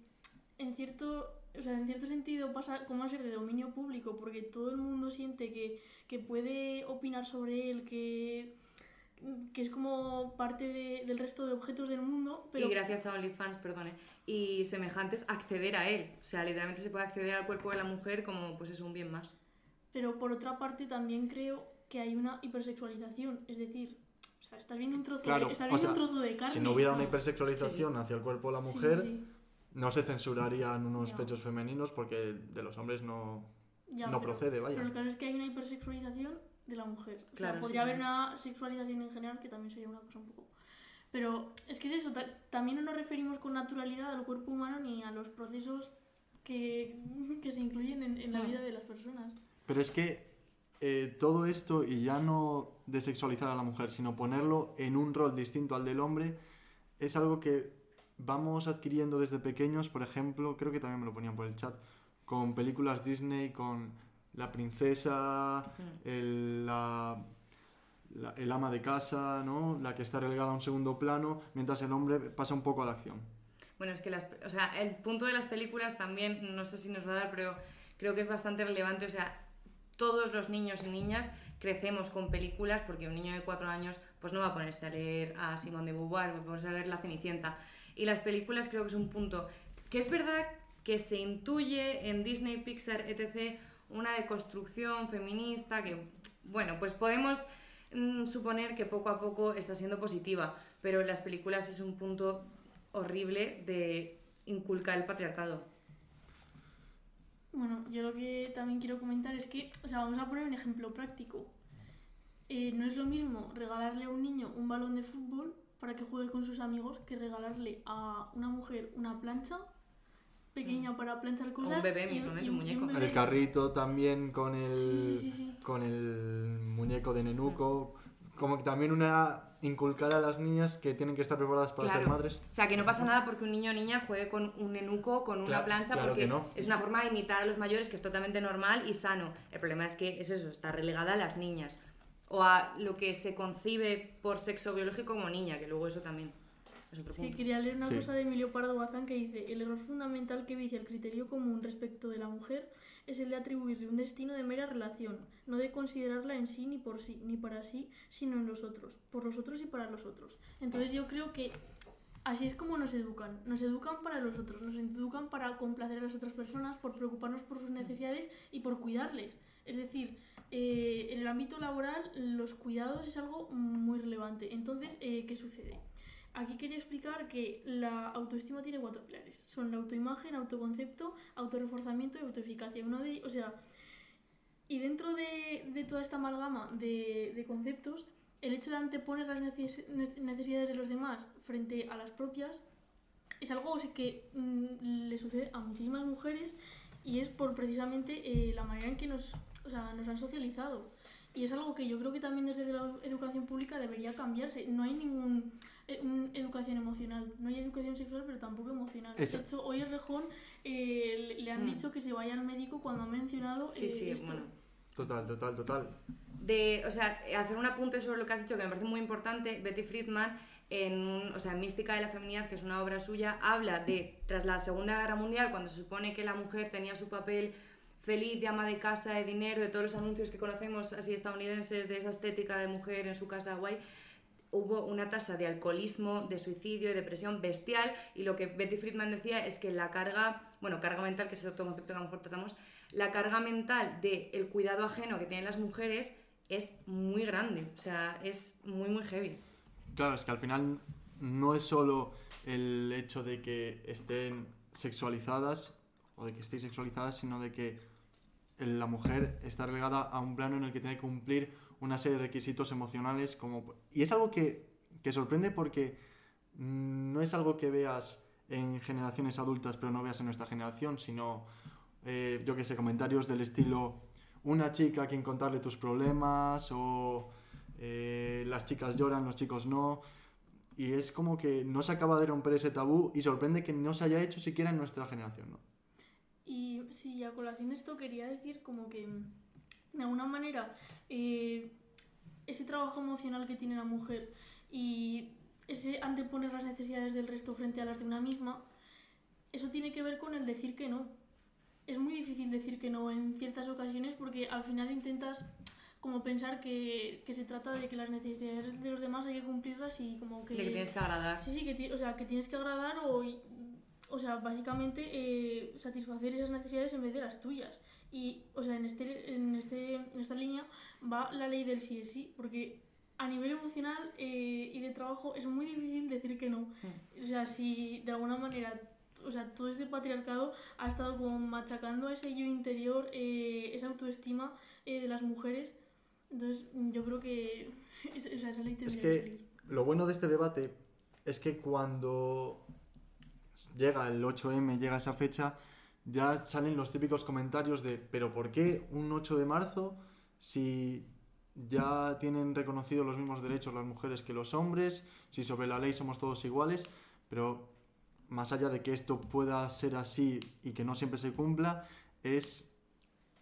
en, cierto, o sea, en cierto sentido, pasa como a ser de dominio público, porque todo el mundo siente que, que puede opinar sobre él, que, que es como parte de- del resto de objetos del mundo, pero Y gracias a OnlyFans, perdone, y semejantes, acceder a él. O sea, literalmente se puede acceder al cuerpo de la mujer como, pues es un bien más. Pero por otra parte también creo que hay una hipersexualización, es decir, sea, estás viendo un trozo, Claro, de, estás viendo sea, un trozo de carne. Si no hubiera una hipersexualización hacia el cuerpo de la Sí, sí, mujer, sí. no se censurarían unos Ya. pechos femeninos porque de los hombres no, Ya, no pero- procede, vaya. Pero el caso es que hay una hipersexualización de la mujer. O sea, Claro, sí, podría sí. haber una sexualización en general que también sería una cosa un poco. Pero es que es eso, ta- también no nos referimos con naturalidad al cuerpo humano ni a los procesos que, que se incluyen en, en la vida de las personas. Pero es que eh, todo esto, y ya no desexualizar a la mujer, sino ponerlo en un rol distinto al del hombre, es algo que vamos adquiriendo desde pequeños, por ejemplo, creo que también me lo ponían por el chat, con películas Disney, con la princesa, el- la, la- el ama de casa, ¿no? La que está relegada a un segundo plano, mientras el hombre pasa un poco a la acción. Bueno, es que las, o sea, el punto de las películas también, no sé si nos va a dar, pero creo que es bastante relevante. O sea, todos los niños y niñas crecemos con películas porque un niño de cuatro años pues no va a ponerse a leer a Simone de Beauvoir, va a ponerse a leer La Cenicienta. Y las películas creo que es un punto que es verdad que se intuye en Disney, Pixar, etc. una deconstrucción feminista que, bueno, pues podemos mm, suponer que poco a poco está siendo positiva, pero las películas es un punto horrible de inculcar el patriarcado. Bueno, yo lo que también quiero comentar es que, o sea, vamos a poner un ejemplo práctico. Eh, no es lo mismo regalarle a un niño un balón de fútbol para que juegue con sus amigos que regalarle a una mujer una plancha pequeña para planchar cosas. un bebé, y mismamente, y un muñeco. bebé. El carrito también con el, Sí, sí, sí, sí. con el muñeco de Nenuco. Como que también una inculcar a las niñas que tienen que estar preparadas para ser Claro. madres. O sea, que no pasa nada porque un niño o niña juegue con un enuco, con una Claro, plancha, claro porque que no. es una forma de imitar a los mayores que es totalmente normal y sano. El problema es que es eso, está relegada a las niñas. O a lo que se concibe por sexo biológico como niña, que luego eso también es otro Sí, quería leer una Sí. cosa de Emilio Pardo Bazán que dice: El error fundamental que vicia el criterio común respecto de la mujer es el de atribuirle un destino de mera relación, no de considerarla en sí ni por sí, ni para sí, sino en los otros, por los otros y para los otros. Entonces yo creo que así es como nos educan. Nos educan para los otros, nos educan para complacer a las otras personas, por preocuparnos por sus necesidades y por cuidarles. Es decir, eh, en el ámbito laboral los cuidados es algo muy relevante. Entonces, eh, ¿qué sucede? Aquí quería explicar que la autoestima tiene cuatro pilares. Son la autoimagen, autoconcepto, autorreforzamiento y autoeficacia. Uno de, o sea, y dentro de, de toda esta amalgama de, de conceptos, el hecho de anteponer las neces- nece- necesidades de los demás frente a las propias es algo que mm, le sucede a muchísimas mujeres y es por precisamente eh, la manera en que nos, o sea, nos han socializado. Y es algo que yo creo que también desde la educación pública debería cambiarse. No hay ningún educación emocional, no hay educación sexual, pero tampoco emocional. Esa- De hecho, hoy el Rejón eh, le, han Mm. dicho que se vaya al médico cuando ha mencionado Sí, eh, sí, esto. bueno. Total, total, total. de, o sea, hacer un apunte sobre lo que has dicho que me parece muy importante. Betty Friedman, en, o sea, en Mística de la Feminidad, que es una obra suya, habla de, tras la Segunda Guerra Mundial, cuando se supone que la mujer tenía su papel feliz de ama de casa, de dinero, de todos los anuncios que conocemos así estadounidenses, de esa estética de mujer en su casa guay, hubo una tasa de alcoholismo, de suicidio y depresión bestial y lo que Betty Friedman decía es que la carga, bueno, carga mental, que es otro concepto que a lo mejor tratamos, la carga mental del el cuidado ajeno que tienen las mujeres es muy grande, o sea, es muy, muy heavy. Claro, es que al final no es solo el hecho de que estén sexualizadas o de que estéis sexualizadas, sino de que la mujer está relegada a un plano en el que tiene que cumplir una serie de requisitos emocionales como y es algo que, que sorprende porque mm, no es algo que veas en generaciones adultas pero no veas en nuestra generación sino eh, yo que sé comentarios del estilo una chica a quien contarle tus problemas o eh, las chicas lloran los chicos no y es como que no se acaba de romper ese tabú y sorprende que no se haya hecho siquiera en nuestra generación ¿no? Y sí, a colación de esto quería decir como que de alguna manera eh, ese trabajo emocional que tiene la mujer y ese anteponer las necesidades del resto frente a las de una misma, eso tiene que ver con el decir que no. Es muy difícil decir que no en ciertas ocasiones porque al final intentas como pensar que, que se trata de que las necesidades de los demás hay que cumplirlas y como que... De que tienes que agradar. Sí, sí, que, o sea, que tienes que agradar o, o sea, básicamente eh, satisfacer esas necesidades en vez de las tuyas. Y, o sea, en, este, en, este, en esta línea va la ley del sí es sí, porque a nivel emocional eh, y de trabajo es muy difícil decir que no. O sea, si de alguna manera, o sea, todo este patriarcado ha estado como machacando ese yo interior, eh, esa autoestima eh, de las mujeres, entonces yo creo que es- o sea, esa ley tendría Es que que salir. lo bueno de este debate es que cuando llega el 8M, llega esa fecha, ya salen los típicos comentarios de, pero ¿por qué un 8 de marzo si ya tienen reconocidos los mismos derechos las mujeres que los hombres, si sobre la ley somos todos iguales? Pero más allá de que esto pueda ser así y que no siempre se cumpla, es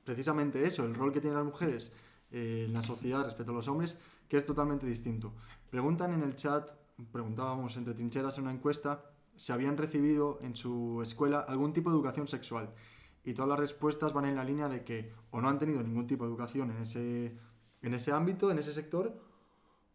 precisamente eso, el rol que tienen las mujeres eh, en la sociedad respecto a los hombres, que es totalmente distinto. Preguntan en el chat, preguntábamos entre trincheras en una encuesta, si habían recibido en su escuela algún tipo de educación sexual. Y todas las respuestas van en la línea de que o no han tenido ningún tipo de educación en ese, en ese ámbito, en ese sector,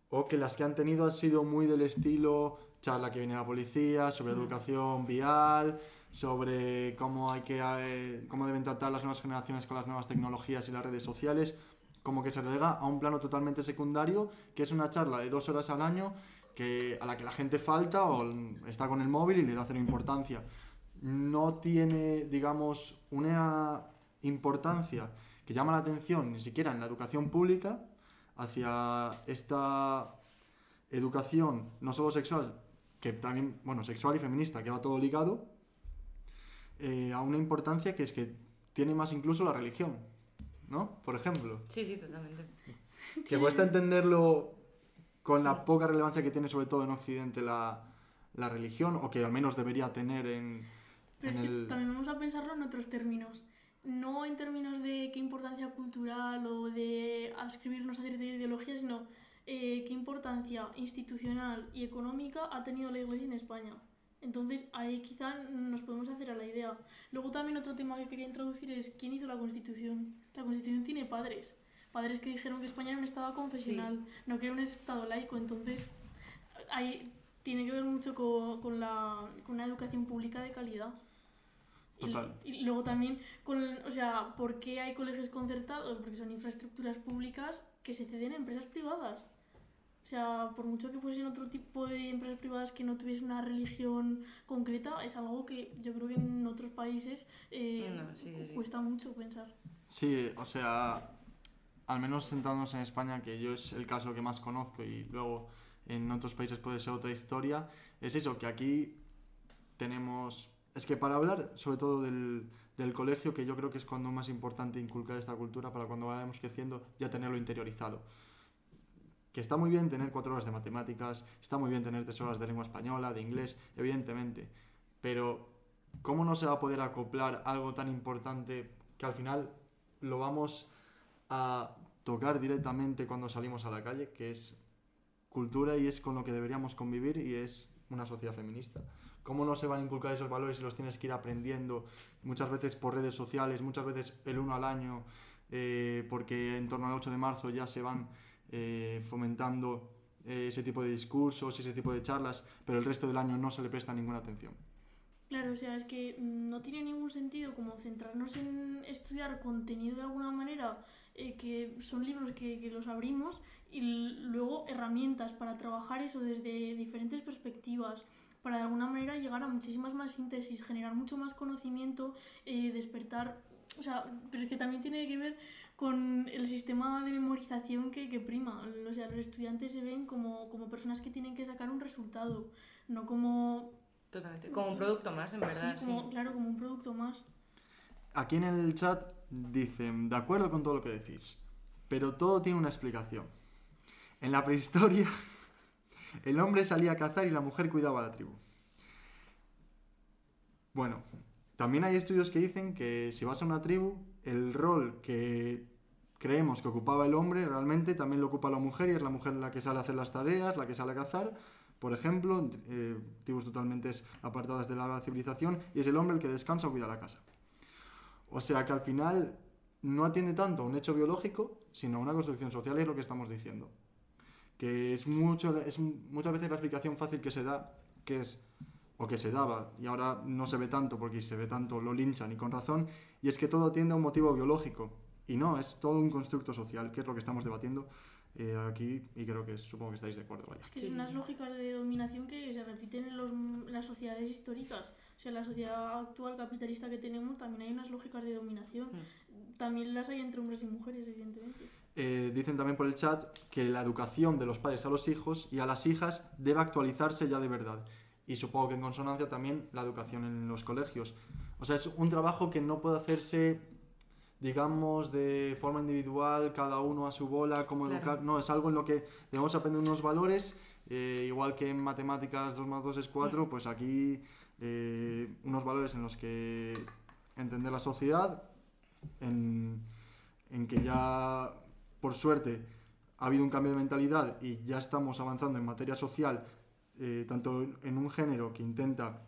o que las que han tenido han sido muy del estilo charla que viene la policía, sobre educación vial, sobre cómo hay que eh, cómo deben tratar las nuevas generaciones con las nuevas tecnologías y las redes sociales, como que se relega a un plano totalmente secundario, que es una charla de dos horas al año que, a la que la gente falta o está con el móvil y le da cero importancia. No tiene, digamos, una importancia que llama la atención ni siquiera en la educación pública hacia esta educación no solo sexual, que también, bueno, sexual y feminista, que va todo ligado, eh, a una importancia que es que tiene más incluso la religión, ¿no? Por ejemplo. Sí, sí, totalmente. Que cuesta entenderlo con la poca relevancia que tiene sobre todo en Occidente la, la religión, o que al menos debería tener en... Pero en es que el- también vamos a pensarlo en otros términos. No en términos de qué importancia cultural o de adscribirnos a cierta ideología, sino eh, qué importancia institucional y económica ha tenido la Iglesia en España. Entonces ahí quizá nos podemos hacer a la idea. Luego también otro tema que quería introducir es quién hizo la Constitución. La Constitución tiene padres. Padres que dijeron que España era un estado confesional, no que era un estado laico. Entonces ahí tiene que ver mucho co- con, la, con una educación pública de calidad. Y- Total. Y, luego también, con, o sea, ¿por qué hay colegios concertados? Porque son infraestructuras públicas que se ceden a empresas privadas. O sea, por mucho que fuesen otro tipo de empresas privadas que no tuviesen una religión concreta, es algo que yo creo que en otros países eh, No, sí, sí, sí. cuesta mucho pensar. Sí, o sea, al menos centrándonos en España, que yo es el caso que más conozco y luego en otros países puede ser otra historia, es eso, que aquí tenemos... Es que para hablar sobre todo del, del colegio, que yo creo que es cuando más importante inculcar esta cultura para cuando vayamos creciendo ya tenerlo interiorizado. Que está muy bien tener cuatro horas de matemáticas, está muy bien tener tres horas de lengua española, de inglés, evidentemente, pero ¿cómo no se va a poder acoplar algo tan importante que al final lo vamos a tocar directamente cuando salimos a la calle, que es cultura y es con lo que deberíamos convivir y es una sociedad feminista. ¿Cómo no se van a inculcar esos valores si los tienes que ir aprendiendo muchas veces por redes sociales, muchas veces el uno al año, eh, porque en torno al 8 de marzo ya se van eh, fomentando eh, ese tipo de discursos, ese tipo de charlas, pero el resto del año no se le presta ninguna atención. Claro, o sea, es que no tiene ningún sentido como centrarnos en estudiar contenido de alguna manera, eh, que son libros que, que los abrimos, y luego herramientas para trabajar eso desde diferentes perspectivas, para de alguna manera llegar a muchísimas más síntesis, generar mucho más conocimiento, eh, despertar... O sea, pero es que también tiene que ver con el sistema de memorización que, que prima. O sea, los estudiantes se ven como, como personas que tienen que sacar un resultado, no como Totalmente. Como un producto más, en verdad, Sí, sí. como, claro, como un producto más. Aquí en el chat dicen, de acuerdo con todo lo que decís, pero todo tiene una explicación. En la prehistoria, el hombre salía a cazar y la mujer cuidaba a la tribu. Bueno, también hay estudios que dicen que si vas a una tribu, el rol que creemos que ocupaba el hombre realmente también lo ocupa la mujer y es la mujer la que sale a hacer las tareas, la que sale a cazar. Por ejemplo, eh, tribus totalmente apartadas de la civilización y es el hombre el que descansa o cuida la casa. O sea que al final no atiende tanto a un hecho biológico, sino a una construcción social, es lo que estamos diciendo. Que es, mucho, es muchas veces la explicación fácil que se da, que es, o que se daba, y ahora no se ve tanto, porque se ve tanto lo linchan y con razón, y es que todo atiende a un motivo biológico. Y no, es todo un constructo social, que es lo que estamos debatiendo eh, aquí, y creo que supongo que estáis de acuerdo, vaya. Es que son unas lógicas de dominación que se repiten en, los- las sociedades históricas. O sea, en la sociedad actual capitalista que tenemos también hay unas lógicas de dominación. Mm. También las hay entre hombres y mujeres, evidentemente. Eh, dicen también por el chat que la educación de los padres a los hijos y a las hijas debe actualizarse ya de verdad. Y supongo que en consonancia también la educación en los colegios. O sea, es un trabajo que no puede hacerse, digamos, de forma individual, cada uno a su bola, cómo Claro. educar. No, es algo en lo que debemos aprender unos valores, eh, igual que en matemáticas 2 más 2 es 4, pues aquí eh, unos valores en los que entender la sociedad, en, en que ya, por suerte, ha habido un cambio de mentalidad y ya estamos avanzando en materia social, eh, tanto en un género que intenta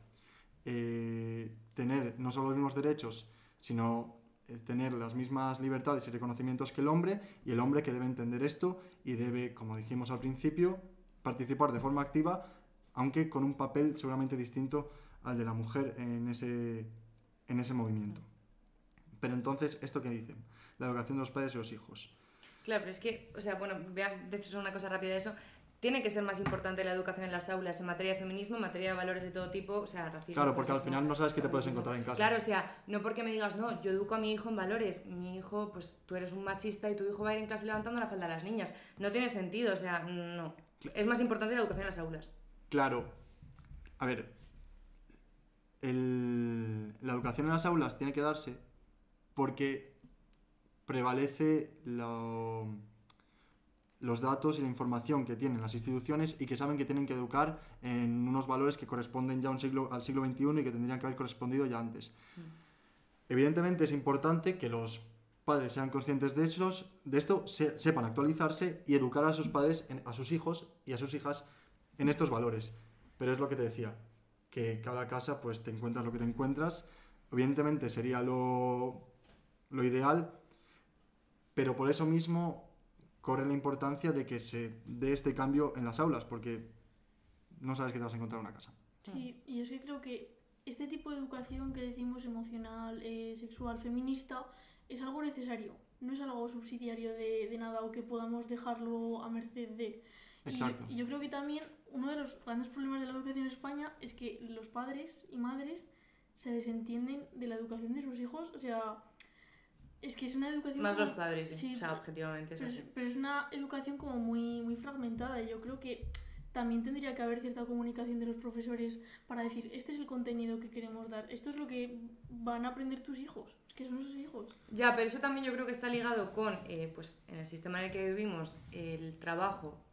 eh, tener no solo los mismos derechos, sino tener las mismas libertades y reconocimientos que el hombre, y el hombre que debe entender esto y debe, como dijimos al principio, participar de forma activa, aunque con un papel seguramente distinto al de la mujer en ese, en ese movimiento. Pero entonces, ¿esto qué dicen? La educación de los padres y los hijos. Claro, pero es que, o sea, bueno, voy a decir una cosa rápida de eso. Tiene que ser más importante la educación en las aulas en materia de feminismo, en materia de valores de todo tipo, o sea, racismo. Claro, porque al final no sabes qué te puedes encontrar en casa. Claro, o sea, no porque me digas, no, yo educo a mi hijo en valores, mi hijo, pues tú eres un machista y tu hijo va a ir en clase levantando la falda a las niñas. No tiene sentido, o sea, no. Es más importante la educación en las aulas. Claro. A ver, la educación en las aulas tiene que darse porque prevalece los datos y la información que tienen las instituciones y que saben que tienen que educar en unos valores que corresponden ya un siglo, al siglo XXI y que tendrían que haber correspondido ya antes. Mm. Evidentemente es importante que los padres sean conscientes de, esos, de esto, sepan actualizarse y educar a sus padres, a sus hijos y a sus hijas en estos valores. Pero es lo que te decía, que cada casa pues te encuentras lo que te encuentras. Evidentemente sería lo, lo ideal, pero por eso mismo corre la importancia de que se dé este cambio en las aulas, porque no sabes qué te vas a encontrar en una casa. Sí, y yo sí creo que este tipo de educación que decimos emocional, eh, sexual, feminista, es algo necesario, no es algo subsidiario de, de nada o que podamos dejarlo a merced de. Exacto. y yo creo que también uno de los grandes problemas de la educación en España es que los padres y madres se desentienden de la educación de sus hijos. O sea, es que es una educación... Más los padres, sí. o sea, objetivamente. Pero es, pero es, una educación como muy, muy fragmentada y yo creo que también tendría que haber cierta comunicación de los profesores para decir, este es el contenido que queremos dar, esto es lo que van a aprender tus hijos, es que son sus hijos. Ya, pero eso también yo creo que está ligado con, eh, pues en el sistema en el que vivimos, el trabajo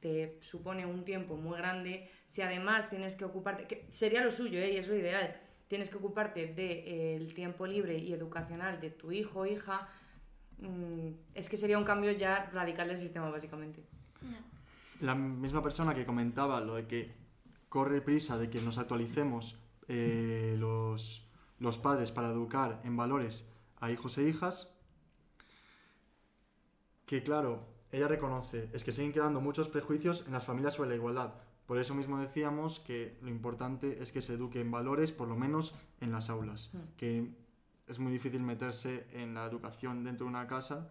te supone un tiempo muy grande, si además tienes que ocuparte, que sería lo suyo ¿eh? y es lo ideal, tienes que ocuparte del de, eh, tiempo libre y educacional de tu hijo o hija, mm, es que sería un cambio ya radical del sistema básicamente. La misma persona que comentaba lo de que corre prisa de que nos actualicemos eh, los, los padres para educar en valores a hijos e hijas, que claro, ella reconoce es que siguen quedando muchos prejuicios en las familias sobre la igualdad. Por eso mismo decíamos que lo importante es que se eduque en valores, por lo menos en las aulas. Mm. Que es muy difícil meterse en la educación dentro de una casa,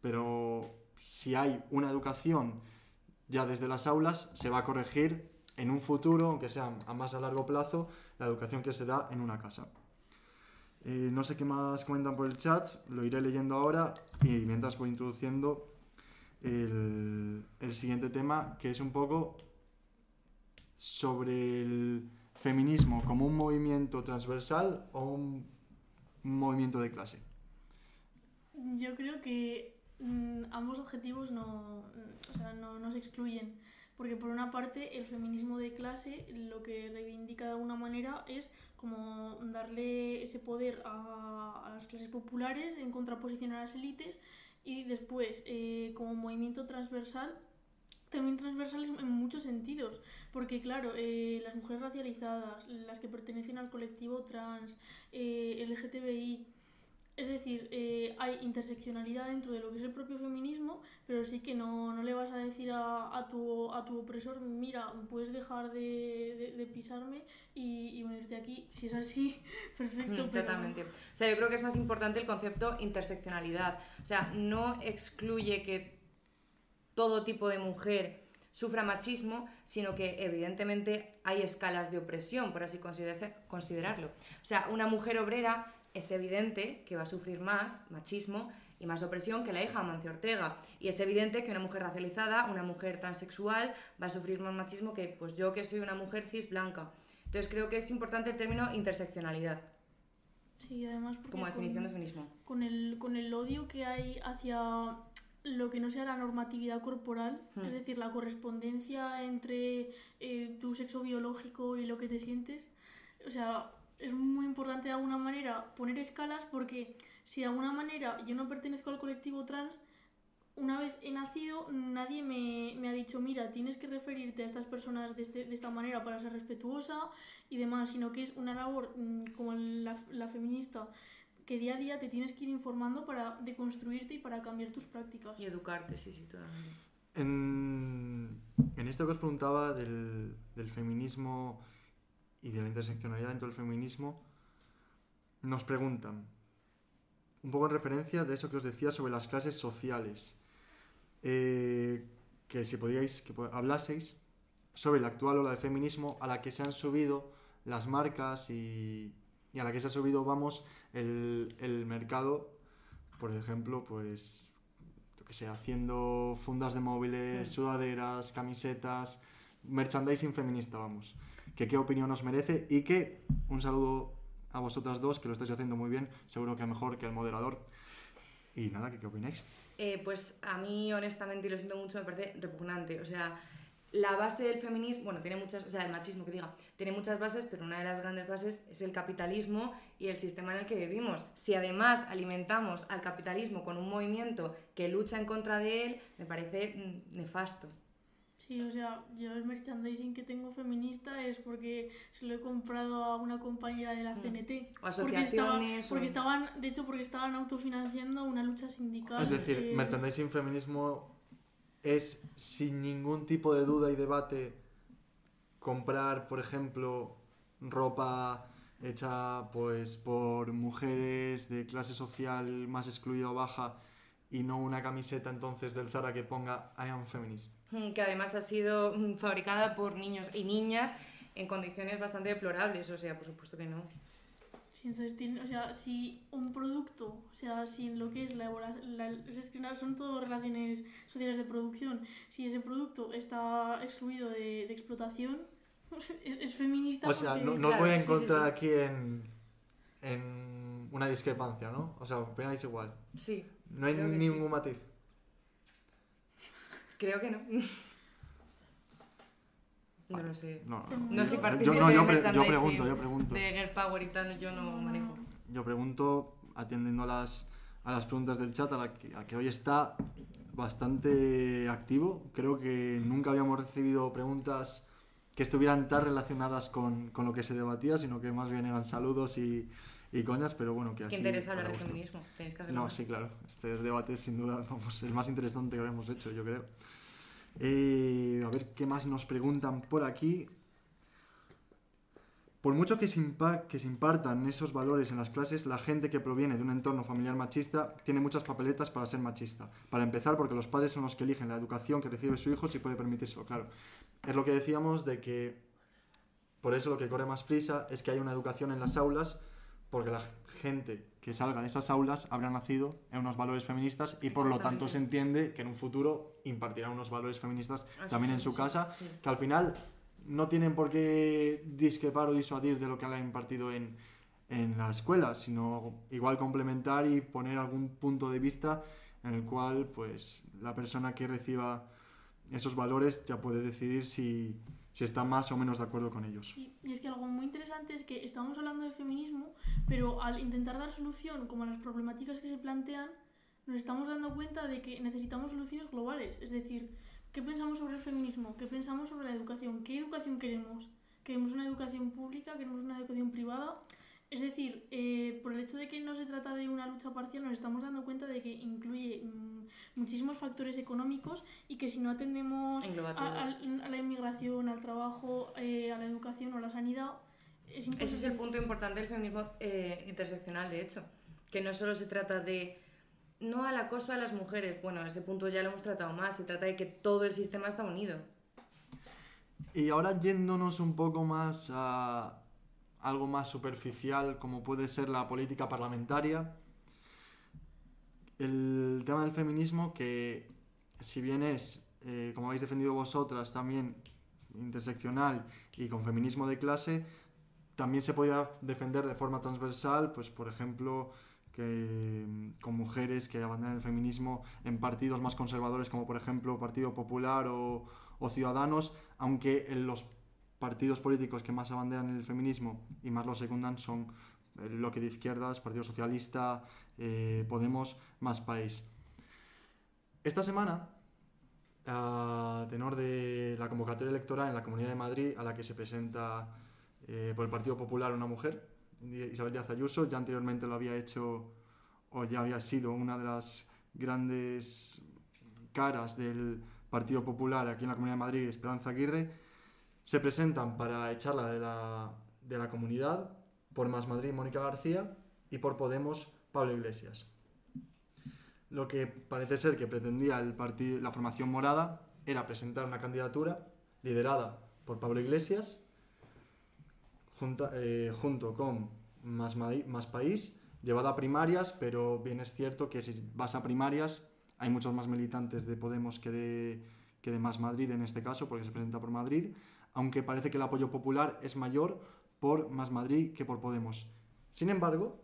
pero si hay una educación ya desde las aulas, se va a corregir en un futuro, aunque sea a más a largo plazo, la educación que se da en una casa. Eh, no sé qué más comentan por el chat, lo iré leyendo ahora y mientras voy introduciendo el, siguiente tema, que es un poco sobre el feminismo como un movimiento transversal o un movimiento de clase. Yo creo que mm, ambos objetivos no, no, no, se excluyen, porque por una parte el feminismo de clase lo que reivindica de alguna manera es como darle ese poder a, a las clases populares en contraposición a las élites y después, eh, como movimiento transversal, también transversal en muchos sentidos, porque claro, eh, las mujeres racializadas, las que pertenecen al colectivo trans, eh, LGTBI, es decir, eh, hay interseccionalidad dentro de lo que es el propio feminismo, pero sí que no, no le vas a decir a, a, tu, a tu opresor, mira, puedes dejar de, de, pisarme y, y, unirte aquí. Si es así, perfecto. Mm, totalmente. O sea, yo creo que es más importante el concepto interseccionalidad. O sea, no excluye que todo tipo de mujer sufra machismo, sino que evidentemente hay escalas de opresión, por así considerarlo. O sea, una mujer obrera es evidente que va a sufrir más machismo y más opresión que la hija de Mancio Ortega. Y es evidente que una mujer racializada, una mujer transexual, va a sufrir más machismo que pues yo que soy una mujer cis blanca. Entonces creo que es importante el término interseccionalidad. Sí, además porque como definición de feminismo. Con el, con el odio que hay hacia lo que no sea la normatividad corporal, es hmm. decir, la correspondencia entre eh, tu sexo biológico y lo que te sientes. O sea, es muy importante de alguna manera poner escalas porque si de alguna manera yo no pertenezco al colectivo trans, una vez he nacido, nadie me, me ha dicho, mira, tienes que referirte a estas personas de, este- de esta manera para ser respetuosa y demás, sino que es una labor mm, como la, la feminista que día a día te tienes que ir informando para deconstruirte y para cambiar tus prácticas. Y educarte, sí, sí, totalmente. En, en esto que os preguntaba del, del feminismo y de la interseccionalidad dentro del feminismo, nos preguntan, un poco en referencia de eso que os decía sobre las clases sociales, eh, que si podíais, que hablaseis sobre la actual ola de feminismo a la que se han subido las marcas y, y a la que se ha subido, vamos, el, el mercado, por ejemplo, pues yo que sé, haciendo fundas de móviles, Mm. sudaderas, camisetas, merchandising feminista, vamos. Que qué opinión os merece y que un saludo a vosotras dos, que lo estáis haciendo muy bien, seguro que mejor que el moderador. Y nada, que qué opináis? Eh, pues a mí, honestamente, y lo siento mucho, me parece repugnante. O sea, la base del feminismo, bueno, tiene muchas, o sea, el machismo que diga, tiene muchas bases, pero una de las grandes bases es el capitalismo y el sistema en el que vivimos. Si además alimentamos al capitalismo con un movimiento que lucha en contra de él, me parece mm, nefasto. Sí, o sea, yo el merchandising que tengo feminista es porque se lo he comprado a una compañera de la Mm. CNT. O Porque, estaba- asociaciones. porque estaban, de hecho, porque estaban autofinanciando una lucha sindical. Es decir, eh, merchandising feminismo es sin ningún tipo de duda y debate comprar, por ejemplo, ropa hecha pues por mujeres de clase social más excluida o baja y no una camiseta entonces del Zara que ponga I am feminist. Mm, que además ha sido mm, fabricada por niños y niñas en condiciones bastante deplorables, o sea, por supuesto que no. Sí, entonces tiene- o sea, si un producto, o sea, si en lo que es la elaboración, es que nada, son todo relaciones sociales de producción, si ese producto está excluido de, de explotación, es, es feminista. O sea, porque- no, no os voy a sí, sí, encontrar sí. aquí en, en una discrepancia, ¿no? O sea, opináis igual. Sí, No hay ningún sí. matiz. creo que no. No lo sé. No, No soy yo- no, yo, de pre- yo pregunto, yo pregunto. De Girl Power y tal, yo no manejo. Yo pregunto, atendiendo a las, a las preguntas del chat, a, la que, a que hoy está bastante activo. Creo que nunca habíamos recibido preguntas que estuvieran tan relacionadas con, con lo que se debatía, sino que más bien eran saludos y, y coñas, pero bueno, que Es que así... interesa hablar de feminismo. Tenéis que hacerlo. No, sí, claro. Este debate es sin duda vamos, el más interesante que habremos hecho, yo creo. Eh, a ver qué más nos preguntan por aquí. Por mucho que se, impa- que se impartan esos valores en las clases, la gente que proviene de un entorno familiar machista tiene muchas papeletas para ser machista. Para empezar, porque los padres son los que eligen la educación que recibe su hijo si puede permitírselo, claro. Es lo que decíamos de que por eso lo que corre más prisa es que haya una educación en las aulas, porque la gente que salga de esas aulas habrá nacido en unos valores feministas y por lo tanto se entiende que en un futuro impartirá unos valores feministas Ah, sí, también en su sí, casa, sí. que al final no tienen por qué discrepar o disuadir de lo que han impartido en, en la escuela, sino igual complementar y poner algún punto de vista en el cual pues la persona que reciba esos valores ya puede decidir si, si está más o menos de acuerdo con ellos. Sí, y es que algo muy interesante es que estamos hablando de feminismo, pero al intentar dar solución como a las problemáticas que se plantean, nos estamos dando cuenta de que necesitamos soluciones globales. Es decir, ¿qué pensamos sobre el feminismo? ¿Qué pensamos sobre la educación? ¿Qué educación queremos? ¿Queremos una educación pública? ¿Queremos una educación privada? Es decir, eh, por el hecho de que no se trata de una lucha parcial, nos estamos dando cuenta de que incluye mm, muchísimos factores económicos y que si no atendemos a, al- a la inmigración, al trabajo, eh, a la educación o a la sanidad, es. Ese es el punto importante del feminismo eh, interseccional, de hecho. Que no solo se trata de. No al acoso a las mujeres, bueno, ese punto ya lo hemos tratado más. Se trata de que todo el sistema está unido. Y ahora yéndonos un poco más a algo más superficial, como puede ser la política parlamentaria, el tema del feminismo, que si bien es, eh, como habéis defendido vosotras, también interseccional y con feminismo de clase, también se podría defender de forma transversal, pues por ejemplo, que mm, con mujeres que abandonan el feminismo en partidos más conservadores como por ejemplo Partido Popular o, Ciudadanos, aunque en los partidos políticos que más abanderan el feminismo y más lo secundan son el bloque de izquierdas, Partido Socialista, eh, Podemos, Más País. Esta semana, a tenor de la convocatoria electoral en la Comunidad de Madrid, a la que se presenta eh, por el Partido Popular una mujer, Isabel Díaz Ayuso, ya anteriormente lo había hecho o ya había sido una de las grandes caras del Partido Popular aquí en la Comunidad de Madrid, Esperanza Aguirre, se presentan para echarla de la, de la comunidad por Más Madrid Mónica García y por Podemos Pablo Iglesias. Lo que parece ser que pretendía el partido, la formación morada era presentar una candidatura liderada por Pablo Iglesias eh, junto con más, más País, llevada a primarias, pero bien es cierto que si vas a primarias hay muchos más militantes de Podemos que de, que de Más Madrid en este caso, porque se presenta por Madrid, aunque parece que el apoyo popular es mayor por Más Madrid que por Podemos. Sin embargo,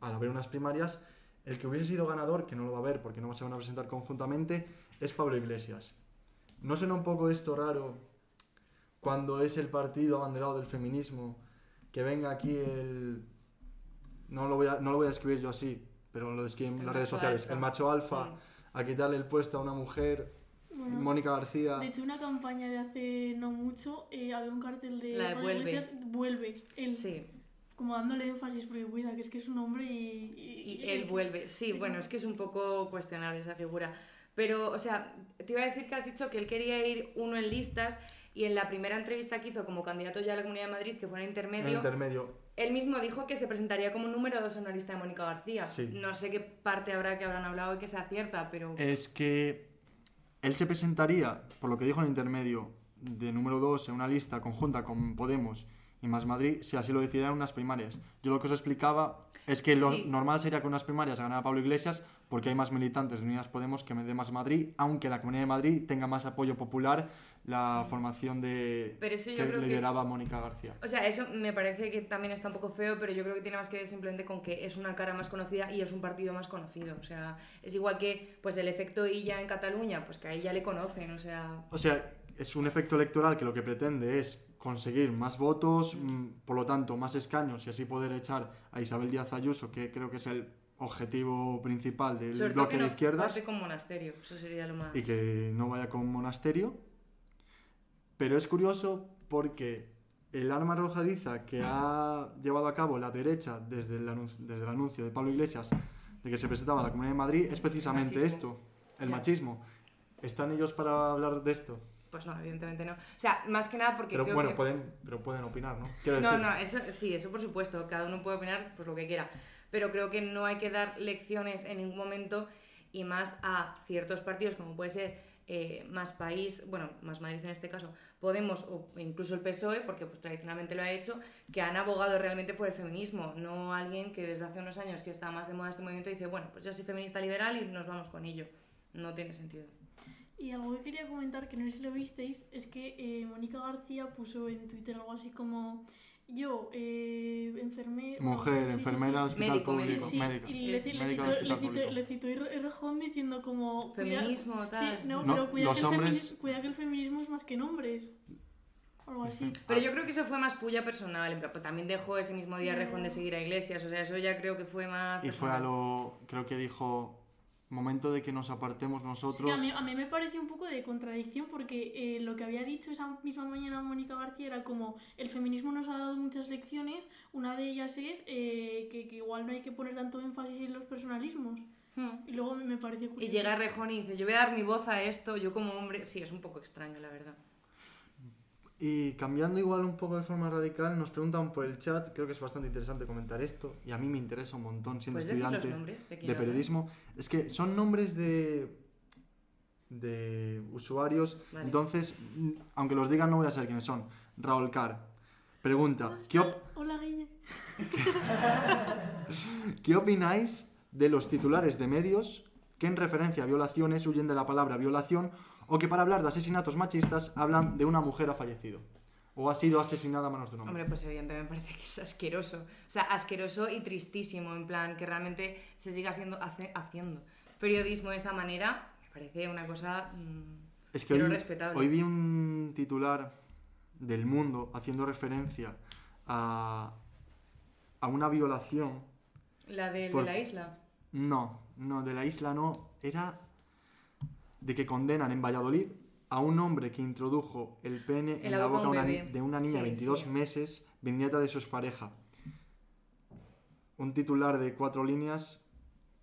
al haber unas primarias, el que hubiese sido ganador, que no lo va a ver porque no se van a presentar conjuntamente, es Pablo Iglesias. ¿No suena un poco esto raro cuando es el partido abanderado del feminismo que venga aquí el... No lo voy a, no lo voy a escribir yo así, pero lo escriben en las redes sociales. El macho alfa a quitarle el puesto a una mujer Mónica García. De hecho, una campaña de hace no mucho eh, había un cartel de, La de vuelve. vuelve. Él, sí. Como dándole énfasis, porque cuida, que es que es un hombre y. Y, él vuelve. Sí, bueno, es que es un poco cuestionable esa figura. Pero, o sea, te iba a decir que has dicho que él quería ir uno en listas y en la primera entrevista que hizo como candidato ya a la Comunidad de Madrid, que fue en intermedio, intermedio. él mismo dijo que se presentaría como número dos en la lista de Mónica García. No sé qué parte habrá que habrán hablado y que sea cierta, pero... Es que él se presentaría, por lo que dijo en el intermedio, de número dos en una lista conjunta con Podemos y Más Madrid, si así lo decidieran unas primarias. Yo lo que os explicaba es que lo normal sería que unas primarias ganara Pablo Iglesias porque hay más militantes de Unidas Podemos que de Más Madrid, aunque la Comunidad de Madrid tenga más apoyo popular la formación de pero eso yo que lideraba Mónica García. O sea, eso me parece que también está un poco feo, pero yo creo que tiene más que ver simplemente con que es una cara más conocida y es un partido más conocido. O sea, es igual que pues el efecto Illa en Cataluña, pues que ahí ya le conocen, o sea... O sea, es un efecto electoral que lo que pretende es conseguir más votos, mm, por lo tanto, más escaños y así poder echar a Isabel Díaz Ayuso, que creo que es el objetivo principal del bloque de izquierdas. con monasterio, eso sería lo más... Y que no vaya con monasterio pero es curioso porque el arma arrojadiza que ha llevado a cabo la derecha desde el, anuncio, desde el anuncio de Pablo Iglesias de que se presentaba a la Comunidad de Madrid es precisamente esto, el machismo. ¿Están ellos para hablar de esto? Pues no, evidentemente no. O sea, más que nada porque. Pero bueno, pueden, pero pueden opinar, ¿no? no, no, eso, sí, eso por supuesto. Cada uno puede opinar pues lo que quiera. Pero creo que no hay que dar lecciones en ningún momento y más a ciertos partidos, como puede ser eh, Más País, bueno, Más Madrid en este caso, Podemos o incluso el PSOE, porque pues tradicionalmente lo ha hecho, que han abogado realmente por el feminismo, no alguien que desde hace unos años que está más de moda este movimiento dice, bueno, pues yo soy feminista liberal y nos vamos con ello. No tiene sentido. Y algo que quería comentar, que no sé si lo visteis, es que eh, Mónica García puso en Twitter algo así como yo, eh, enfermera... Mujer, enfermera, hospital público, médica. Y le, cito, Errejón diciendo como... Feminismo, tal. Sí, no, pero cuida, que hombres... cuida que el feminismo es más que nombres. Algo así. Pero yo creo que eso fue más puya personal. Pues también dejó ese mismo día Rejón de seguir a Iglesias. O sea, eso ya creo que fue más. Y fue a lo. Creo que dijo momento de que nos apartemos nosotros. a, mí, me parece un poco de contradicción porque eh, lo que había dicho esa misma mañana Mónica García era como el feminismo nos ha dado muchas lecciones, una de ellas es eh, que, igual no hay que poner tanto énfasis en los personalismos. Hmm. Y luego me pareció curioso. Y llega Rejón y dice, yo voy a dar mi voz a esto, yo como hombre, sí, es un poco extraño, la verdad. Y cambiando igual un poco de forma radical, nos preguntan por el chat, creo que es bastante interesante comentar esto, y a mí me interesa un montón siendo estudiante de, periodismo. Es que son nombres de, de usuarios, entonces, aunque los digan no voy a saber quiénes son. Raúl Carr pregunta, ¿qué, Hola, Guille. ¿qué opináis de los titulares de medios que en referencia a violaciones huyen de la palabra violación o que para hablar de asesinatos machistas hablan de una mujer ha fallecido o ha sido asesinada a manos de un hombre. Hombre, pues evidentemente me parece que es asqueroso. O sea, asqueroso y tristísimo, en plan, que realmente se siga haciendo, haciendo periodismo de esa manera, me parece una cosa mm, es que hoy, respetable. Hoy vi un titular del mundo haciendo referencia a, a una violación. ¿La de, de la isla? No, no, de la isla no. Era de que condenan en Valladolid a un hombre que introdujo el pene en, En la boca una- de una niña de Sí, 22 sí. meses, viñeta de su expareja. Un titular de cuatro líneas,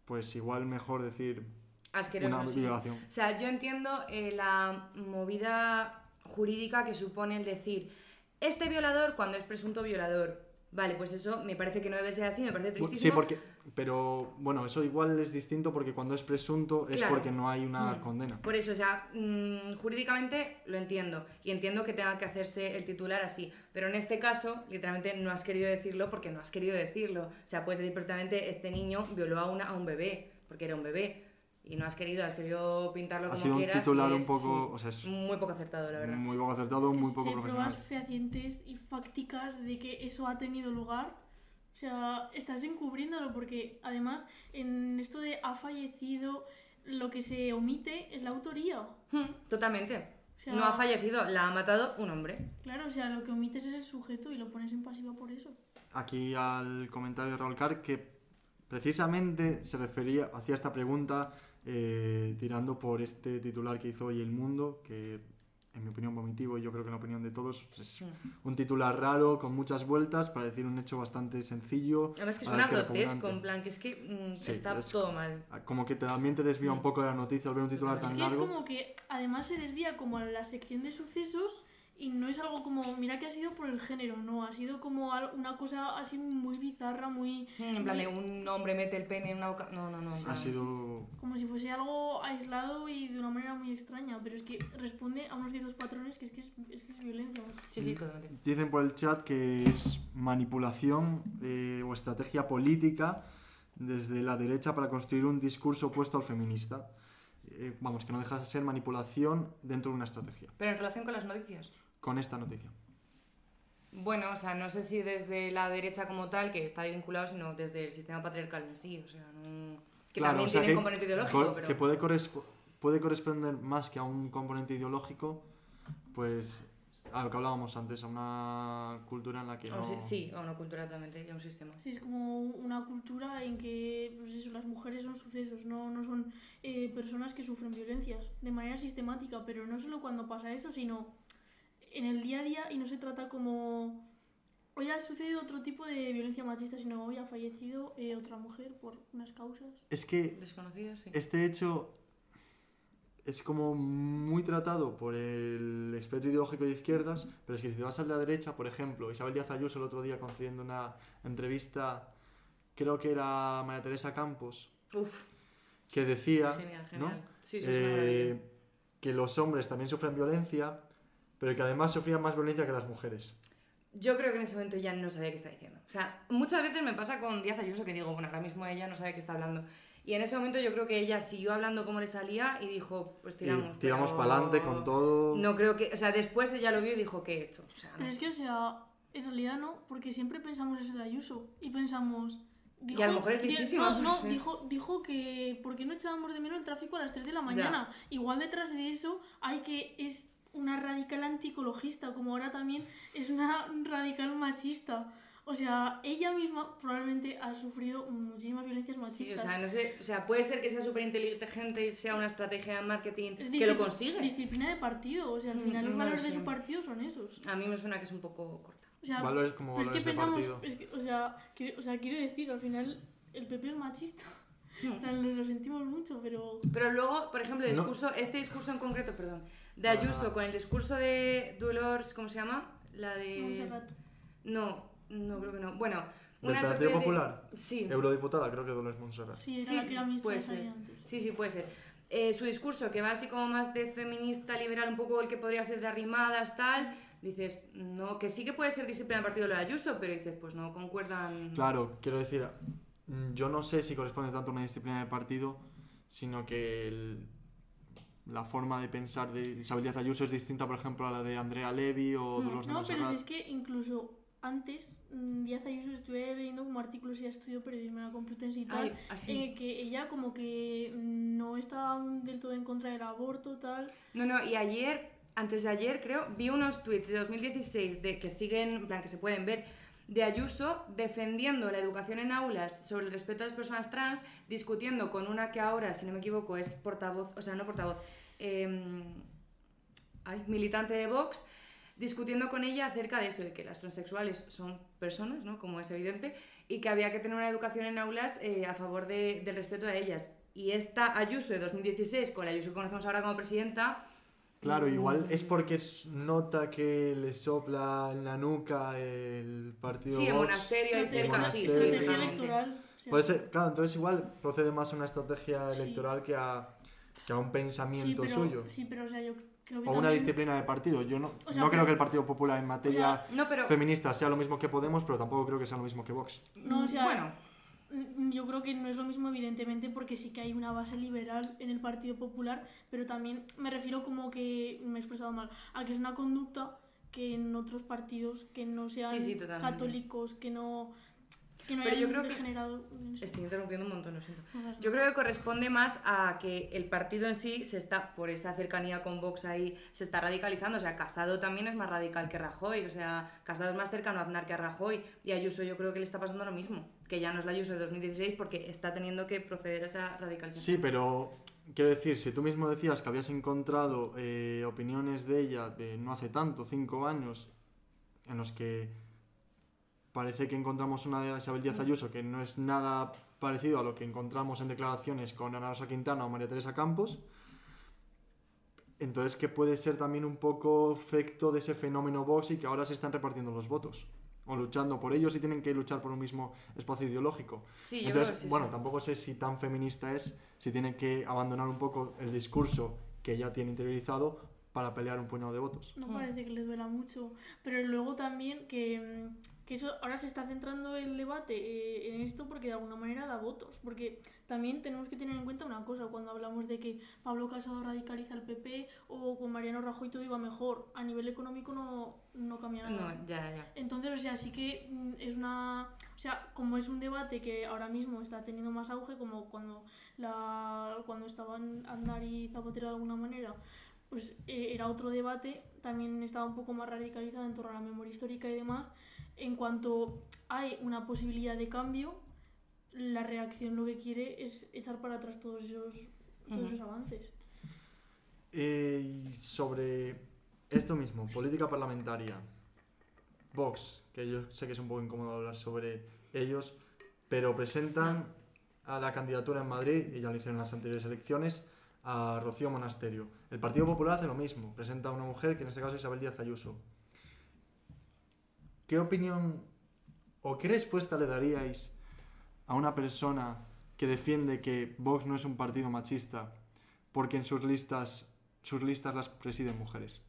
pues igual mejor decir Asqueroso, una sí. violación. O sea, yo entiendo eh, la movida jurídica que supone el decir este violador cuando es presunto violador. Vale, pues eso me parece que no debe ser así, me parece tristísimo. Sí, porque, pero bueno, eso igual es distinto porque cuando es presunto es Claro. porque no hay una Mm. condena. Por eso, o sea, mm, jurídicamente lo entiendo. Y entiendo que tenga que hacerse el titular así. Pero en este caso, literalmente no has querido decirlo porque no has querido decirlo. O sea, puedes decir perfectamente, este niño violó a, una, a un bebé, porque era un bebé. Y no has querido, has querido pintarlo Ha como sido un quieras. y titular un es, poco, sí, o sea, es muy poco acertado, la verdad. muy poco acertado, muy poco Hay profesional. pruebas fehacientes y fácticas de que eso ha tenido lugar. O sea, estás encubriéndolo porque además en esto de ha fallecido, lo que se omite es la autoría. Hmm, Totalmente. O sea, No ha fallecido, la ha matado un hombre. Claro, o sea, lo que omites es el sujeto y lo pones en pasiva por eso. Aquí al comentario de Raúl Car que precisamente se refería, hacía esta pregunta eh, tirando por este titular que hizo hoy El Mundo, que en mi opinión vomitivo y yo creo que en la opinión de todos es un titular raro con muchas vueltas para decir un hecho bastante sencillo. Además que a la suena grotesco, en plan, que es que mm, Sí, está es- todo mal. Como que también te desvía un poco de la noticia al ver un titular Es tan Es que largo. es como que además se desvía como a la sección de sucesos y no es algo como, mira que ha sido por el género, no, ha sido como una cosa así muy bizarra, muy... Mm, En plan de un hombre mete el pene en una boca. No, no, no. Ha no. sido como si fuese algo aislado y de una manera muy extraña, pero es que responde a unos ciertos patrones que es que es, es, que es violencia. macho. Sí, sí, totalmente. Dicen por el chat que es manipulación eh, o estrategia política desde la derecha para construir un discurso opuesto al feminista. Eh, vamos, que no deja de ser manipulación dentro de una estrategia. Pero en relación con las noticias. Con esta noticia. Bueno, o sea, no sé si desde la derecha como tal, que está vinculado, sino desde el sistema patriarcal en sí. O sea, no... que Claro, también o sea, tiene que- componente ideológico, pero... Que puede, correspo- puede corresponder más que a un componente ideológico, pues a lo que hablábamos antes, a una cultura en la que no... Sí, a una cultura totalmente, y a un sistema. Sí, es como una cultura en que pues eso, las mujeres son sucesos, no, no son eh, personas que sufren violencias de manera sistemática, pero no solo cuando pasa eso, sino en el día a día y no se trata como hoy ha sucedido otro tipo de violencia machista, sino hoy ha fallecido eh, otra mujer por unas causas. Es que Desconocidas, sí. este hecho es como muy tratado por el espectro ideológico de izquierdas, pero es que si te vas a la derecha, por ejemplo, Isabel Díaz Ayuso el otro día concediendo una entrevista, creo que era María Teresa Campos, Uf, que decía genial, ¿no? genial. Sí, sí, es una Eh, que los hombres también sufren violencia, pero que además sufrían más violencia que las mujeres. Yo creo que en ese momento ya no sabía qué está diciendo. O sea, muchas veces me pasa con Díaz Ayuso que digo, bueno, ahora mismo ella no sabe qué está hablando. Y en ese momento yo creo que ella siguió hablando como le salía y dijo, pues tiramos. y tiramos para adelante con todo. No creo que. O sea, después ella lo vio y dijo, ¿qué he hecho? O sea, no. Pero es que, o sea, en realidad no, porque siempre pensamos eso de Ayuso y pensamos... Y a lo mejor es listísima, No, no, sí. dijo, dijo que ¿por qué no echábamos de menos el tráfico a las 3 de la mañana? Igual detrás de eso hay que es una radical anticologista, como ahora también es una radical machista. O sea, ella misma probablemente ha sufrido muchísimas violencias Sí, o machistas. sea, no sé, o sea, puede ser que sea súper inteligente y sea una estrategia de marketing Es que lo consigue. Disciplina de partido, o sea, al Mm, final los no lo valores de sé. su partido son esos. A mí me suena que es un poco corta. O sea, Valores como pero valores es que de pensamos, partido. es que, o, sea, quiero, o sea, quiero decir, al final el PP es machista. Plan, Lo, lo sentimos mucho, pero... Pero luego, por ejemplo, el No. discurso, este discurso en concreto, perdón, de Ah. Ayuso con el discurso de Dolores, ¿cómo se llama? La de... Montserrat. No, no creo que no. Bueno, ¿Del una Partido PP de- Popular? Sí, Eurodiputada, creo que Dolores Montserrat. Sí, era Sí, la que puede ser. antes. sí, sí, puede ser. Eh, su discurso, que va así como más de feminista, liberal, un poco el que podría ser de arrimadas, tal, dices, no, que sí que puede ser disciplina del partido de Ayuso, pero dices, pues no concuerdan... Claro, quiero decir, mm, yo no sé si corresponde tanto a una disciplina de partido, sino que el- la forma de pensar de Isabel Díaz Ayuso es distinta, por ejemplo, a la de Andrea Levy o Mm, Dolores de No, pero si es que incluso antes, mm, Díaz Ayuso estuve leyendo como artículos y estudió periodismo en la Complutense y tal, Ay, en así. el que ella como que mm, no estaba del todo en contra del aborto, tal. No, no, y ayer, antes de ayer creo, vi unos tweets de 2016 de que siguen, en plan que se pueden ver, de Ayuso defendiendo la educación en aulas sobre el respeto a las personas trans, discutiendo con una que ahora, si no me equivoco, es portavoz, o sea, no portavoz, ay, militante de Vox, discutiendo con ella acerca de eso, de que las transexuales son personas, ¿no? como es evidente, y que había que tener una educación en aulas eh, a favor de- del respeto a ellas. Y esta Ayuso de 2016, con la Ayuso que conocemos ahora como presidenta, Claro, mm, igual es porque nota que le sopla en la nuca el partido Sí, Vox. monasterio, cerca, sí, estrategia electoral. Puede ser, claro, entonces igual procede más a una estrategia Sí. electoral que a, que a un sí, pensamiento pero, suyo. Sí, pero o sea, yo creo que O una también- disciplina de partido. Yo no, O sea, no creo pero- que el Partido Popular en materia No, pero... feminista sea lo mismo que Podemos, pero tampoco creo que sea lo mismo que Vox. No, o sea, bueno, Yo creo que no es lo mismo, evidentemente, porque sí que hay una base liberal en el Partido Popular, pero también me refiero como que, me he expresado mal, a que es una conducta que en otros partidos que no sean Sí, sí, totalmente. católicos, que no, que no Pero yo creo que- degenerado en eso. estoy interrumpiendo un montón, lo siento. Yo creo que corresponde más a que el partido en sí se está, por esa cercanía con Vox ahí, se está radicalizando. O sea, Casado también es más radical que Rajoy. O sea, Casado es más cercano a Aznar que a Rajoy. Y a Ayuso yo creo que le está pasando lo mismo. Que ya no es la Ayuso de 2016 porque está teniendo que proceder a esa radicalización. Sí, pero quiero decir, si tú mismo decías que habías encontrado eh, opiniones de ella de no hace tanto, cinco años, en los que parece que encontramos una de Isabel Díaz Ayuso que no es nada parecido a lo que encontramos en declaraciones con Ana Rosa Quintana o María Teresa Campos, entonces que puede ser también un poco efecto de ese fenómeno Vox y que ahora se están repartiendo los votos o luchando por ellos y tienen que luchar por un mismo espacio ideológico. Sí, Entonces, sí, bueno, sí. tampoco sé si tan feminista es, si tiene que abandonar un poco el discurso que ya tiene interiorizado para pelear un puñado de votos. No parece que le duela mucho. Pero luego también que, mm, que eso ahora se está centrando el debate eh, en esto porque de alguna manera da votos. Porque también tenemos que tener en cuenta una cosa cuando hablamos de que Pablo Casado radicaliza al PP o con Mariano Rajoy todo iba mejor. A nivel económico no, no cambia nada. No, ya, ya. Entonces, o sea, sí que mm, es una... O sea, como es un debate que ahora mismo está teniendo más auge, como cuando, la, cuando estaban Aznar y Zapatero de alguna manera, pues eh, era otro debate, también estaba un poco más radicalizado en torno a la memoria histórica y demás. En cuanto hay una posibilidad de cambio, la reacción lo que quiere es echar para atrás todos esos, todos esos avances. Eh, sobre esto mismo, política parlamentaria. Vox, que yo sé que es un poco incómodo hablar sobre ellos, pero presentan a la candidatura en Madrid, y ya lo hicieron en las anteriores elecciones, a Rocío Monasterio. El Partido Popular hace lo mismo, presenta a una mujer, que en este caso es Isabel Díaz Ayuso. ¿Qué opinión o qué respuesta le daríais a una persona que defiende que Vox no es un partido machista porque en sus listas, sus listas las presiden mujeres?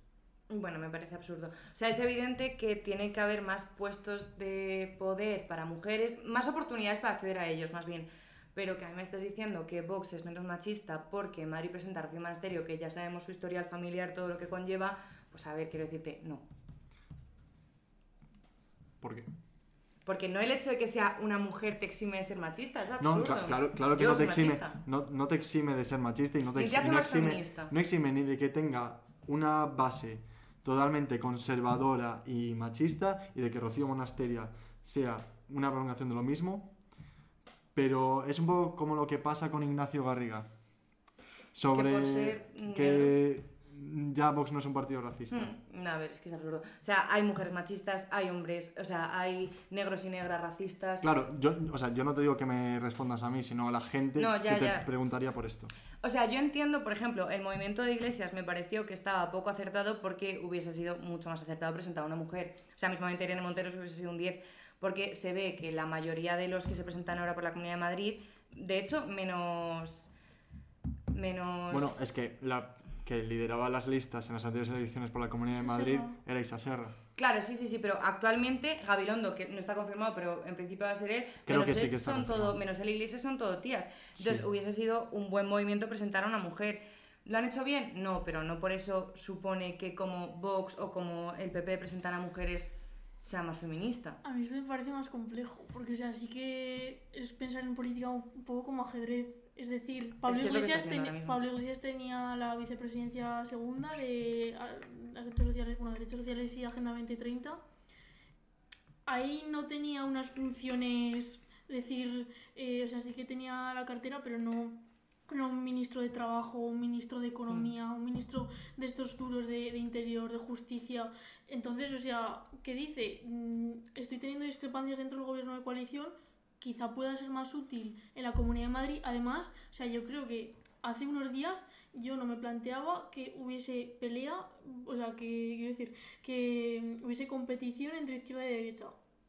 Bueno, me parece absurdo. O sea, es evidente que tiene que haber más puestos de poder para mujeres, más oportunidades para acceder a ellos, más bien. Pero que a mí me estás diciendo que Vox es menos machista porque Madrid presenta a Rocío Monasterio, que ya sabemos su historial familiar, todo lo que conlleva, pues a ver, quiero decirte, no. ¿Por qué? Porque no el hecho de que sea una mujer te exime de ser machista, es absurdo. No, cla- claro, claro que Yo no te, exime, no, no te exime de ser machista y no te exime, no exime ni de que tenga una base totalmente conservadora y machista y de que Rocío Monasteria sea una prolongación de lo mismo, pero es un poco como lo que pasa con Ignacio Garriga sobre por ser que ya Vox no es un partido racista. No, a ver, es que es absurdo. O sea, hay mujeres machistas, hay hombres, o sea, hay negros y negras racistas. Claro, yo, o sea, yo no te digo que me respondas a mí, sino a la gente No, ya, que te preguntaría por esto. O sea, yo entiendo, por ejemplo, el movimiento de iglesias me pareció que estaba poco acertado porque hubiese sido mucho más acertado presentar a una mujer. O sea, mismamente Irene Monteros hubiese sido un 10, porque se ve que la mayoría de los que se presentan ahora por la Comunidad de Madrid, de hecho, menos... Menos... Bueno, es que la que lideraba las listas en las anteriores elecciones por la Comunidad de Madrid era Isa Serra. Claro, sí, sí, sí, pero actualmente Gabilondo, que no está confirmado, pero en principio va a ser él, Creo menos que sí él que está son todo, menos y Iglesias son todo tías. Entonces hubiese sido un buen movimiento presentar a una mujer. ¿Lo han hecho bien? No, pero no por eso supone que como Vox o como el PP presentan a mujeres sea más feminista. A mí esto me parece más complejo, porque o sea, sí que es pensar en política un poco como ajedrez. Es decir, Pablo, es que Iglesias, ahora mismo. Pablo Iglesias tenía la vicepresidencia segunda de a- asuntos sociales, bueno, derechos sociales y Agenda 2030. Ahí no tenía unas funciones, es decir, eh, o sea, sí que tenía la cartera, pero no, no, un ministro de Trabajo, un ministro de Economía, un ministro de estos duros de, de Interior, de Justicia. Entonces, o sea, ¿qué dice? Mm, Estoy teniendo discrepancias dentro del gobierno de coalición, quizá pueda ser más útil en la Comunidad de Madrid. Además, o sea, yo creo que hace unos días yo no me planteaba que hubiese pelea, o sea, que quiero decir, que mm, hubiese competición entre izquierda y derecha.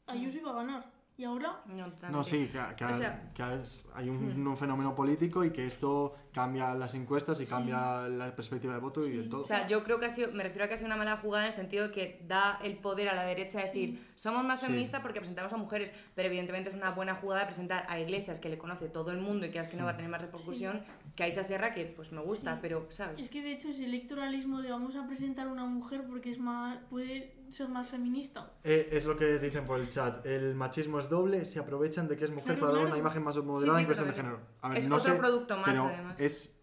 Ayuso iba a ganar. Y ahora, No, sí, que, que- O sea- que es- hay un, un fenómeno político y que esto cambia las encuestas y Sí. cambia la perspectiva de voto y de todo. O sea, yo creo que ha sido, me refiero a que ha sido una mala jugada en el sentido de que da el poder a la derecha de decir, somos más Sí. feministas porque presentamos a mujeres, pero evidentemente es una buena jugada presentar a iglesias que le conoce todo el mundo y que es que no va a tener más repercusión que a Isa Serra, que pues me gusta, Sí. pero, ¿sabes? es que de hecho ese electoralismo de vamos a presentar a una mujer porque es más puede ser más feminista. Eh, es lo que dicen por el chat. El machismo es doble, se aprovechan de que es mujer Claro, para dar una imagen más moderada Sí, sí, en cuestión de género. A ver, Es no otro sé, producto más, pero además. es...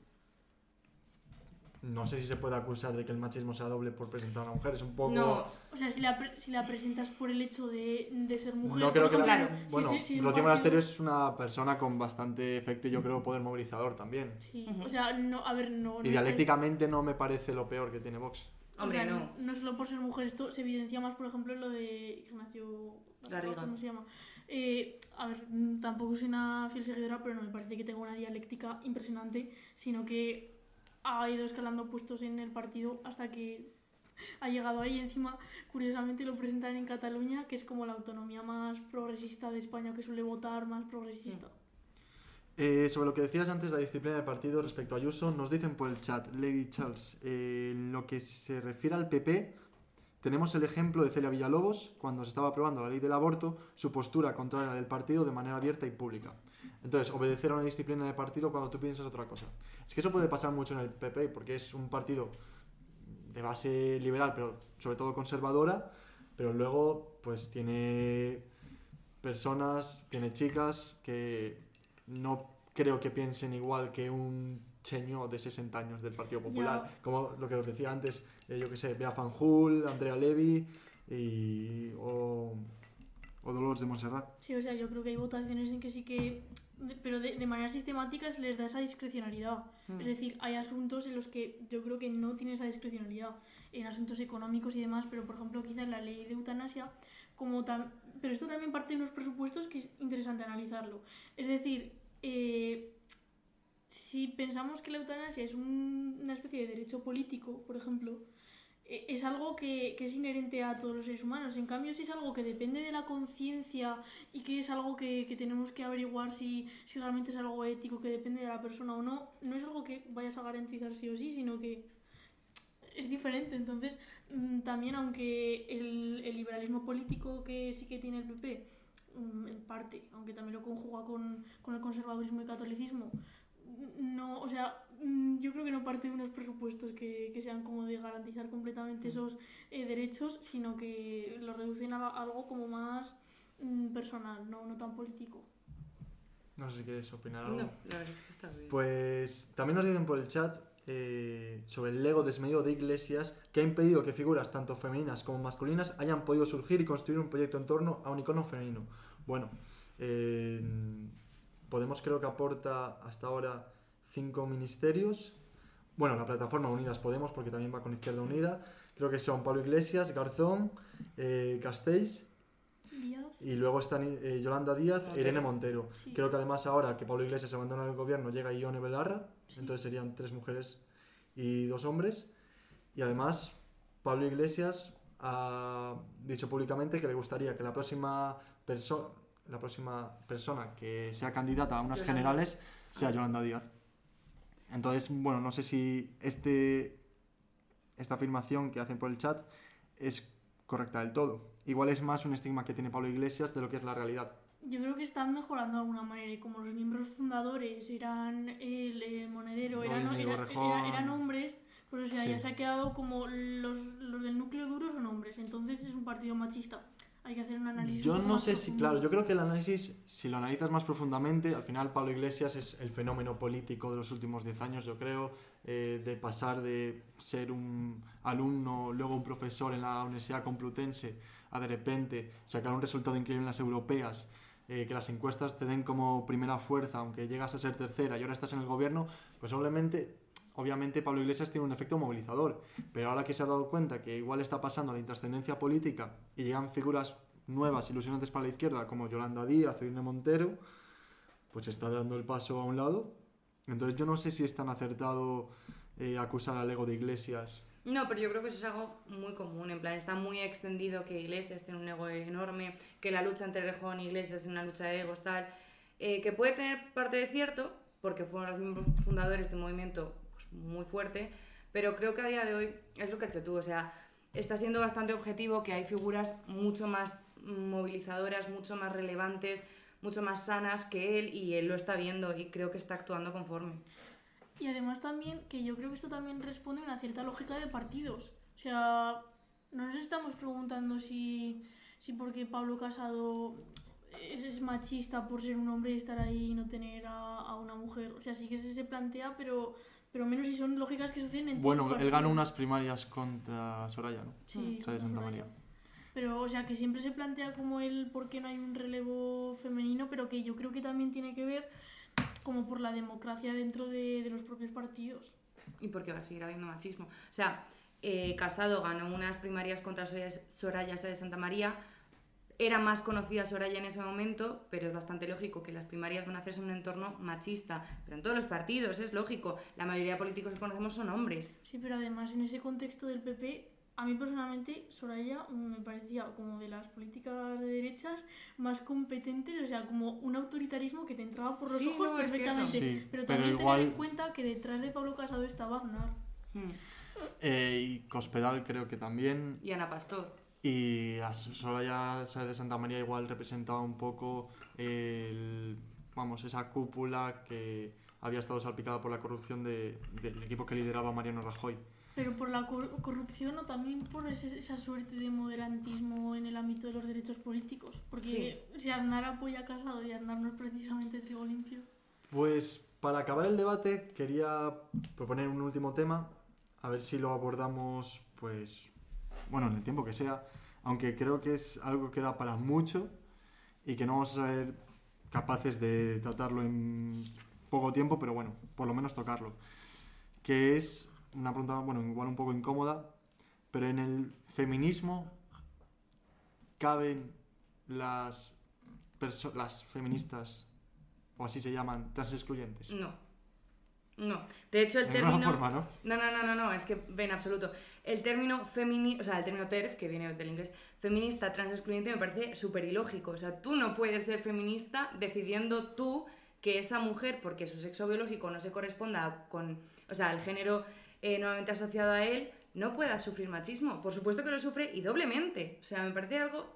No sé si se puede acusar de que el machismo sea doble por presentar a una mujer. Es un poco... No, O sea, si la, pre- si la presentas por el hecho de, de ser mujer. No creo que la... Claro. Bueno, si es un Rocío Monasterio es una persona con bastante efecto y yo creo poder movilizador también. Sí, Ujú. o sea, no, a ver, no. no Y es- dialécticamente no me parece lo peor que tiene Vox. O hombre, sea, no. no solo por ser mujer, esto se evidencia más, por ejemplo, en lo de Ignacio Garriga. ¿Cómo se llama? Eh, a ver, mm, tampoco soy una fiel seguidora, pero no me parece que tenga una dialéctica impresionante, sino que ha ido escalando puestos en el partido hasta que ha llegado ahí. Encima, curiosamente, lo presentan en Cataluña, que es como la autonomía más progresista de España, que suele votar más progresista. Eh, sobre lo que decías antes, la disciplina del partido respecto a Ayuso, nos dicen por el chat, Lady Charles, eh, lo que se refiere al PP, tenemos el ejemplo de Celia Villalobos, cuando se estaba aprobando la ley del aborto, su postura contraria del partido de manera abierta y pública. Entonces, obedecer a una disciplina de partido cuando tú piensas otra cosa. Es que eso puede pasar mucho en el PP, porque es un partido de base liberal, pero sobre todo conservadora, pero luego pues tiene personas, tiene chicas que no creo que piensen igual que un señor de 60 años del Partido Popular, como lo que os decía antes, eh, yo que sé, Bea Fanjul, Andrea Levy y, o, o Dolores de Montserrat. Sí, o sea, yo creo que hay votaciones en que sí que. Pero de, de manera sistemática se les da esa discrecionalidad. Mm. Es decir, hay asuntos en los que yo creo que no tiene esa discrecionalidad. En asuntos económicos y demás, pero por ejemplo, quizás la ley de eutanasia, como tan. Pero esto también parte de unos presupuestos que es interesante analizarlo. Es decir, eh, si pensamos que la eutanasia es un- una especie de derecho político, por ejemplo, es algo que, que es inherente a todos los seres humanos. En cambio, si es algo que depende de la conciencia y que es algo que, que tenemos que averiguar si, si realmente es algo ético, que depende de la persona o no, no es algo que vayas a garantizar sí o sí, sino que es diferente. Entonces, mm, también aunque el, el liberalismo político que sí que tiene el PP, mm, en parte, aunque también lo conjuga con, con el conservadurismo y catolicismo, no, o sea, mm, yo creo que no parte de unos presupuestos que, que sean como de garantizar completamente esos eh, derechos, sino que lo reducen a algo como más mm, personal, no, no tan político. No sé si quieres opinar algo. No, la verdad es que está bien. Pues también nos dicen por el chat eh, sobre el ego desmedido de Iglesias que ha impedido que figuras tanto femeninas como masculinas hayan podido surgir y construir un proyecto en torno a un icono femenino. Bueno, eh, Podemos creo que aporta hasta ahora cinco ministerios. Bueno, la plataforma Unidas Podemos, porque también va con Izquierda Unida. Creo que son Pablo Iglesias, Garzón, eh, Castells Díaz, y luego están eh, Yolanda Díaz e. Irene Montero. Sí. Creo que además ahora que Pablo Iglesias abandona el gobierno llega Ione Belarra, Sí. entonces serían tres mujeres y dos hombres. Y además Pablo Iglesias ha dicho públicamente que le gustaría que la próxima persona la próxima persona que sea candidata a unas generales sea Yolanda Díaz. Entonces, bueno, no sé si este esta afirmación que hacen por el chat es correcta del todo. Igual es más un estigma que tiene Pablo Iglesias de lo que es la realidad. Yo creo que están mejorando de alguna manera y como los miembros fundadores eran el eh, monedero, eran, Rodríguez era- Borrejón. era- eran hombres, pues o sea, Sí. ya se ha quedado como los, los del núcleo duro son hombres, entonces es un partido machista. Hay que hacer un análisis. Yo no sé si, claro, yo creo que el análisis, si lo analizas más profundamente, al final Pablo Iglesias es el fenómeno político de los últimos 10 años, yo creo, eh, de pasar de ser un alumno, luego un profesor en la Universidad Complutense, a de repente sacar un resultado increíble en las europeas, eh, que las encuestas te den como primera fuerza, aunque llegas a ser tercera y ahora estás en el gobierno, pues obviamente, obviamente Pablo Iglesias tiene un efecto movilizador. Pero ahora que se ha dado cuenta que igual está pasando la intrascendencia política y llegan figuras nuevas, ilusionantes para la izquierda, como Yolanda Díaz o Irene Montero, pues está dando el paso a un lado. Entonces yo no sé si es tan acertado eh, acusar al ego de Iglesias no, pero yo creo que eso es algo muy común, en plan, está muy extendido que Iglesias tiene un ego enorme, que la lucha entre Rejón y Iglesias es una lucha de egos, tal, eh, que puede tener parte de cierto, porque fueron los miembros fundadores de un movimiento muy fuerte, pero creo que a día de hoy es lo que has hecho tú, o sea, está siendo bastante objetivo que hay figuras mucho más movilizadoras, mucho más relevantes, mucho más sanas que él y él lo está viendo y creo que está actuando conforme. Y además también, que yo creo que esto también responde a una cierta lógica de partidos. O sea, no nos estamos preguntando si, si porque Pablo Casado es, machista por ser un hombre y estar ahí y no tener a, una mujer. O sea, sí que se, plantea, pero, pero menos si son lógicas que suceden en Bueno, él ganó unas primarias contra Soraya, ¿no? Sí. O de Santa María. Pero, o sea, que siempre se plantea como él por qué no hay un relevo femenino, pero que yo creo que también tiene que ver como por la democracia dentro de, de los propios partidos. Y porque va a seguir habiendo machismo. O sea, eh, Casado ganó unas primarias contra Soraya de Santa María. Era más conocida Soraya en ese momento, pero es bastante lógico que las primarias van a hacerse en un entorno machista. Pero en todos los partidos, es lógico. La mayoría de políticos que conocemos son hombres. Sí, pero además en ese contexto del PP a mí personalmente Soraya me parecía como de las políticas de derechas más competentes, o sea, como un autoritarismo que te entraba por los ojos perfectamente. pero también tener en cuenta que detrás de Pablo Casado estaba Aznar. Hmm. Eh, y Cospedal creo que también. Y Ana Pastor. Y Soraya de Santa María igual representaba un poco el, vamos, esa cúpula que había estado salpicada por la corrupción de, del equipo que lideraba Mariano Rajoy. Pero por la corrupción o también por esa suerte de moderantismo en el ámbito de los derechos políticos. Porque si Aznar apoya a Casado y Aznar no es precisamente trigo limpio. Pues para acabar el debate quería proponer un último tema, a ver si lo abordamos, pues, bueno, en el tiempo que sea, aunque creo que es algo que da para mucho y que no vamos a ser capaces de tratarlo en poco tiempo, pero bueno, por lo menos tocarlo, que es una pregunta, bueno, igual un poco incómoda, pero en el feminismo caben las, las feministas, o así se llaman, trans excluyentes. No. No. De hecho, el término. Forma, ¿no? ¿no? No, no, no, es que en absoluto. El término feminista, o sea, el término TERF, que viene del inglés, feminista trans excluyente, me parece súper ilógico. O sea, tú no puedes ser feminista decidiendo tú que esa mujer, porque su sexo biológico no se corresponda con. O sea, el género eh, nuevamente asociado a él, no pueda sufrir machismo. Por supuesto que lo sufre y doblemente. O sea, me parece algo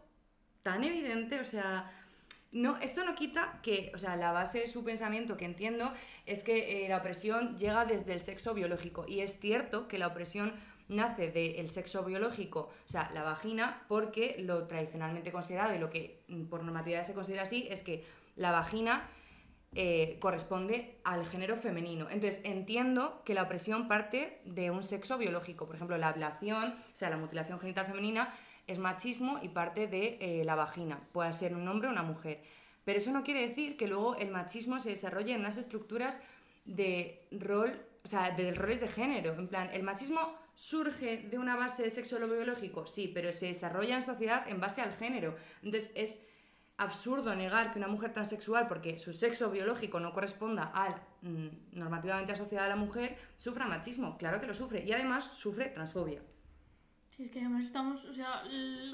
tan evidente, o sea... No, esto no quita que, o sea, la base de su pensamiento que entiendo es que eh, la opresión llega desde el sexo biológico. Y es cierto que la opresión nace del sexo biológico, o sea, la vagina, porque lo tradicionalmente considerado y lo que mm, por normatividad se considera así es que la vagina eh, corresponde al género femenino. Entonces entiendo que la opresión parte de un sexo biológico. Por ejemplo, la ablación, o sea, la mutilación genital femenina es machismo y parte de eh, la vagina. Puede ser un hombre o una mujer. Pero eso no quiere decir que luego el machismo se desarrolle en unas estructuras de rol, o sea, de roles de género. En plan, el machismo surge de una base de sexo biológico, sí, pero se desarrolla en sociedad en base al género. Entonces es absurdo negar que una mujer transexual, porque su sexo biológico no corresponda al mm, normativamente asociado a la mujer, sufra machismo. Claro que lo sufre. Y además sufre transfobia. Sí, es que además estamos, o sea,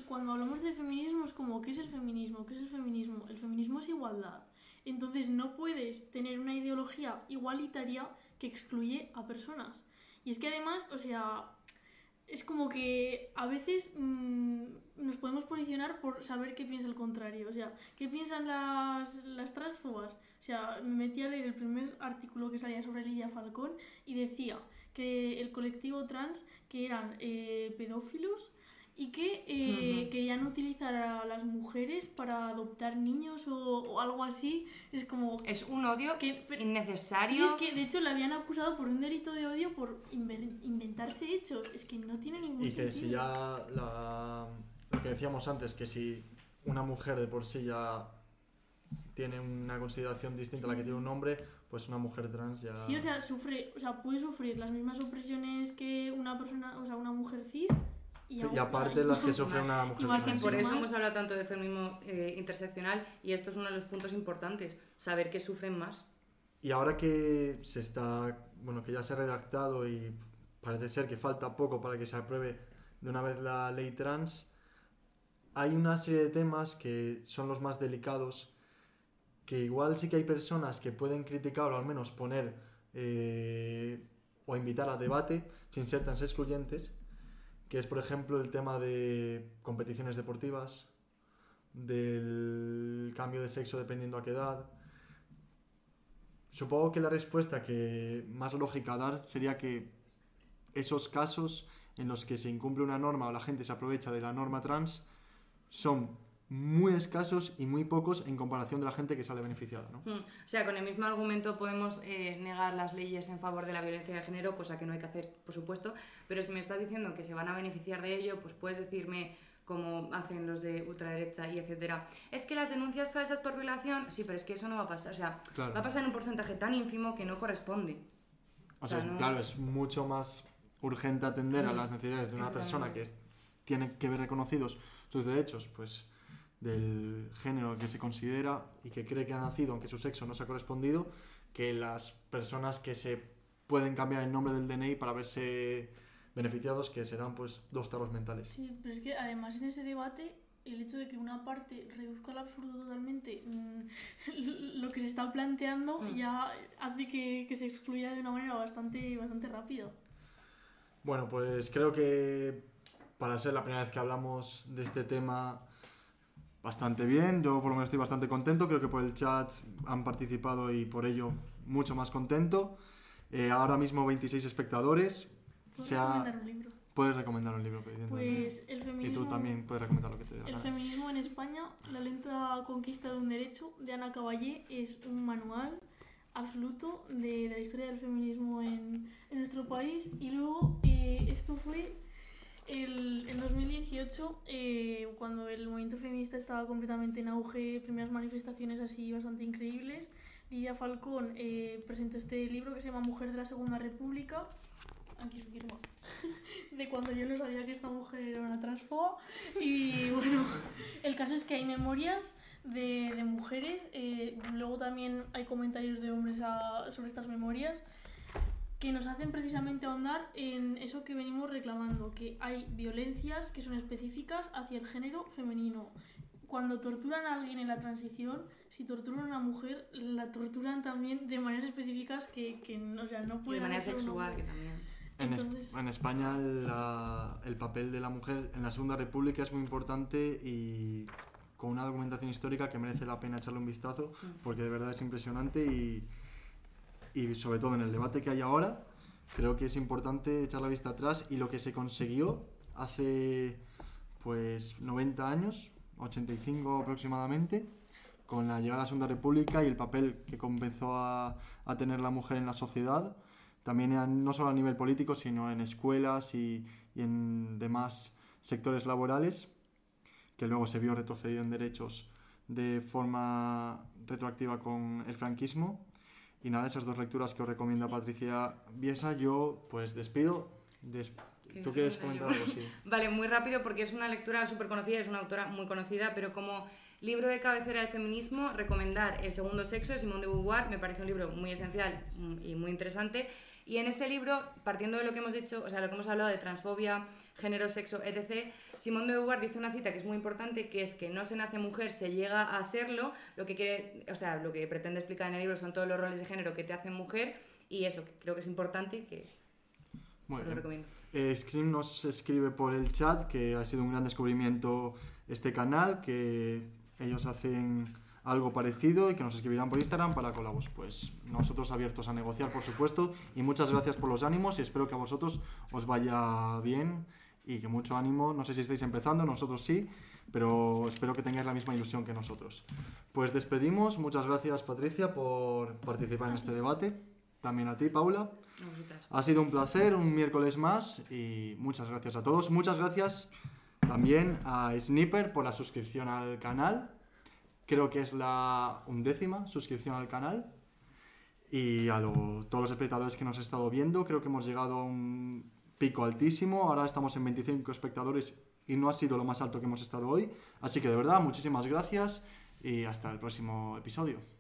cuando hablamos de feminismo es como, ¿qué es el feminismo? ¿Qué es el feminismo? El feminismo es igualdad. Entonces no puedes tener una ideología igualitaria que excluye a personas. Y es que además, o sea, es como que a veces mm, nos podemos posicionar por saber qué piensa el contrario. O sea, ¿qué piensan las, las transfobas? O sea, me metí a leer el primer artículo que salía sobre Lidia Falcón y decía que el colectivo trans, que eran eh, pedófilos, y que eh, querían utilizar a las mujeres para adoptar niños o, algo así. Es como... Es un odio que, innecesario. Sí, es que de hecho le habían acusado por un delito de odio por inventarse hechos. Es que no tiene ningún sentido. Y que si ya la, lo que decíamos antes, que si una mujer de por sí ya tiene una consideración distinta a la que tiene un hombre, pues una mujer trans ya... Sí, o sea, sufre, o sea, puede sufrir las mismas opresiones que una persona, o sea, una mujer cis. Y, Y, aparte las que sufre una mujer más Sí, por eso hemos hablado tanto de feminismo eh, interseccional y esto es uno de los puntos importantes, saber que sufren más. Y ahora que se está, bueno, que ya se ha redactado y parece ser que falta poco para que se apruebe de una vez la ley trans, hay una serie de temas que son los más delicados, que igual sí que hay personas que pueden criticar o al menos poner eh, o invitar a debate sin ser tan excluyentes, que es por ejemplo el tema de competiciones deportivas, del cambio de sexo dependiendo a qué edad, Supongo que la respuesta que más lógica dar sería que esos casos en los que se incumple una norma o la gente se aprovecha de la norma trans son muy escasos y muy pocos en comparación de la gente que sale beneficiada, ¿no? Mm, O sea, con el mismo argumento podemos eh, negar las leyes en favor de la violencia de género, cosa que no hay que hacer, por supuesto, pero si me estás diciendo que se van a beneficiar de ello, pues puedes decirme, como hacen los de ultraderecha y etcétera, es que las denuncias falsas por violación, sí, pero es que eso no va a pasar, o sea, Claro. va a pasar en un porcentaje tan ínfimo que no corresponde. O sea, O sea, no- claro, es mucho más urgente atender a Mm, las necesidades de una persona que es- tiene que ver reconocidos sus derechos, pues del género que se considera y que cree que ha nacido, aunque su sexo no se ha correspondido, que las personas que se pueden cambiar el nombre del DNI para verse beneficiados, que serán pues dos tarros mentales. Sí, pero es que además en ese debate el hecho de que una parte reduzca al absurdo totalmente mm, lo que se está planteando Mm. ya hace que, que se excluya de una manera bastante, bastante rápida. Bueno, pues creo que para ser la primera vez que hablamos de este tema bastante bien, yo por lo menos estoy bastante contento, creo que por el chat han participado y por ello mucho más contento. Eh, ahora mismo 26 espectadores. ¿Puedo ha- recomendar un libro? Puedes recomendar un libro. Pues el y feminismo... tú también puedes recomendar lo que te dé la El feminismo en España, la lenta conquista de un derecho, de Ana Caballé, es un manual absoluto de, de la historia del feminismo en, en nuestro país. Y luego, eh, esto fue el, en 2018, eh, cuando el movimiento feminista estaba completamente en auge, primeras manifestaciones así bastante increíbles. Lidia Falcón eh, presentó este libro que se llama Mujer de la Segunda República. Aquí su firma. de cuando yo no sabía que esta mujer era una transfoba. Y bueno, el caso es que hay memorias de, de mujeres, eh, luego también hay comentarios de hombres a- sobre estas memorias que nos hacen precisamente ahondar en eso que venimos reclamando, que hay violencias que son específicas hacia el género femenino. Cuando torturan a alguien en la transición, si torturan a una mujer, la torturan también de maneras específicas que, que no, o sea, no Y de pueden manera sexual, que también. En, es- Entonces- en España la- el papel de la mujer en la Segunda República es muy importante y con una documentación histórica que merece la pena echarle un vistazo Mm. porque de verdad es impresionante y, y sobre todo en el debate que hay ahora creo que es importante echar la vista atrás y lo que se consiguió hace pues 90 años, 85 aproximadamente, con la llegada a la Segunda República y el papel que comenzó a, a tener la mujer en la sociedad, también a- no solo a nivel político, sino en escuelas y, y en demás sectores laborales, que luego se vio retrocedido en derechos de forma retroactiva con el franquismo. Y nada, esas dos lecturas que os recomienda Sí. Patricia Biesa, yo pues despido. Des- ¿Tú quieres comentar algo? Sí. Vale, muy rápido porque es una lectura súper conocida, es una autora muy conocida, pero como libro de cabecera del feminismo, recomendar El segundo sexo de Simone de Beauvoir, me parece un libro muy esencial mm, y muy interesante. Y en ese libro, partiendo de lo que hemos dicho, o sea, lo que hemos hablado de transfobia, género, sexo, etc., Simone de Beauvoir dice una cita que es muy importante, que es que no se nace mujer, se llega a serlo. Lo que quiere, o sea, lo que pretende explicar en el libro son todos los roles de género que te hacen mujer y eso, que creo que es importante y que Muy lo bien. recomiendo. Eh, Scream nos escribe por el chat que ha sido un gran descubrimiento este canal, que ellos hacen algo parecido y que nos escribirán por Instagram para colabos. Pues nosotros abiertos a negociar, por supuesto, y muchas gracias por los ánimos y espero que a vosotros os vaya bien y que mucho ánimo. No sé si estáis empezando, nosotros sí, pero espero que tengáis la misma ilusión que nosotros. Pues despedimos, muchas gracias Patricia por participar en este debate, también a ti Paula. Ha sido un placer, un miércoles más y muchas gracias a todos. Muchas gracias también a Sniper por la suscripción al canal creo que es la undécima suscripción al canal. Y a todos los espectadores que nos han estado viendo, creo que hemos llegado a un pico altísimo. Ahora estamos en 25 espectadores y no ha sido lo más alto que hemos estado hoy. Así que de verdad, muchísimas gracias y hasta el próximo episodio.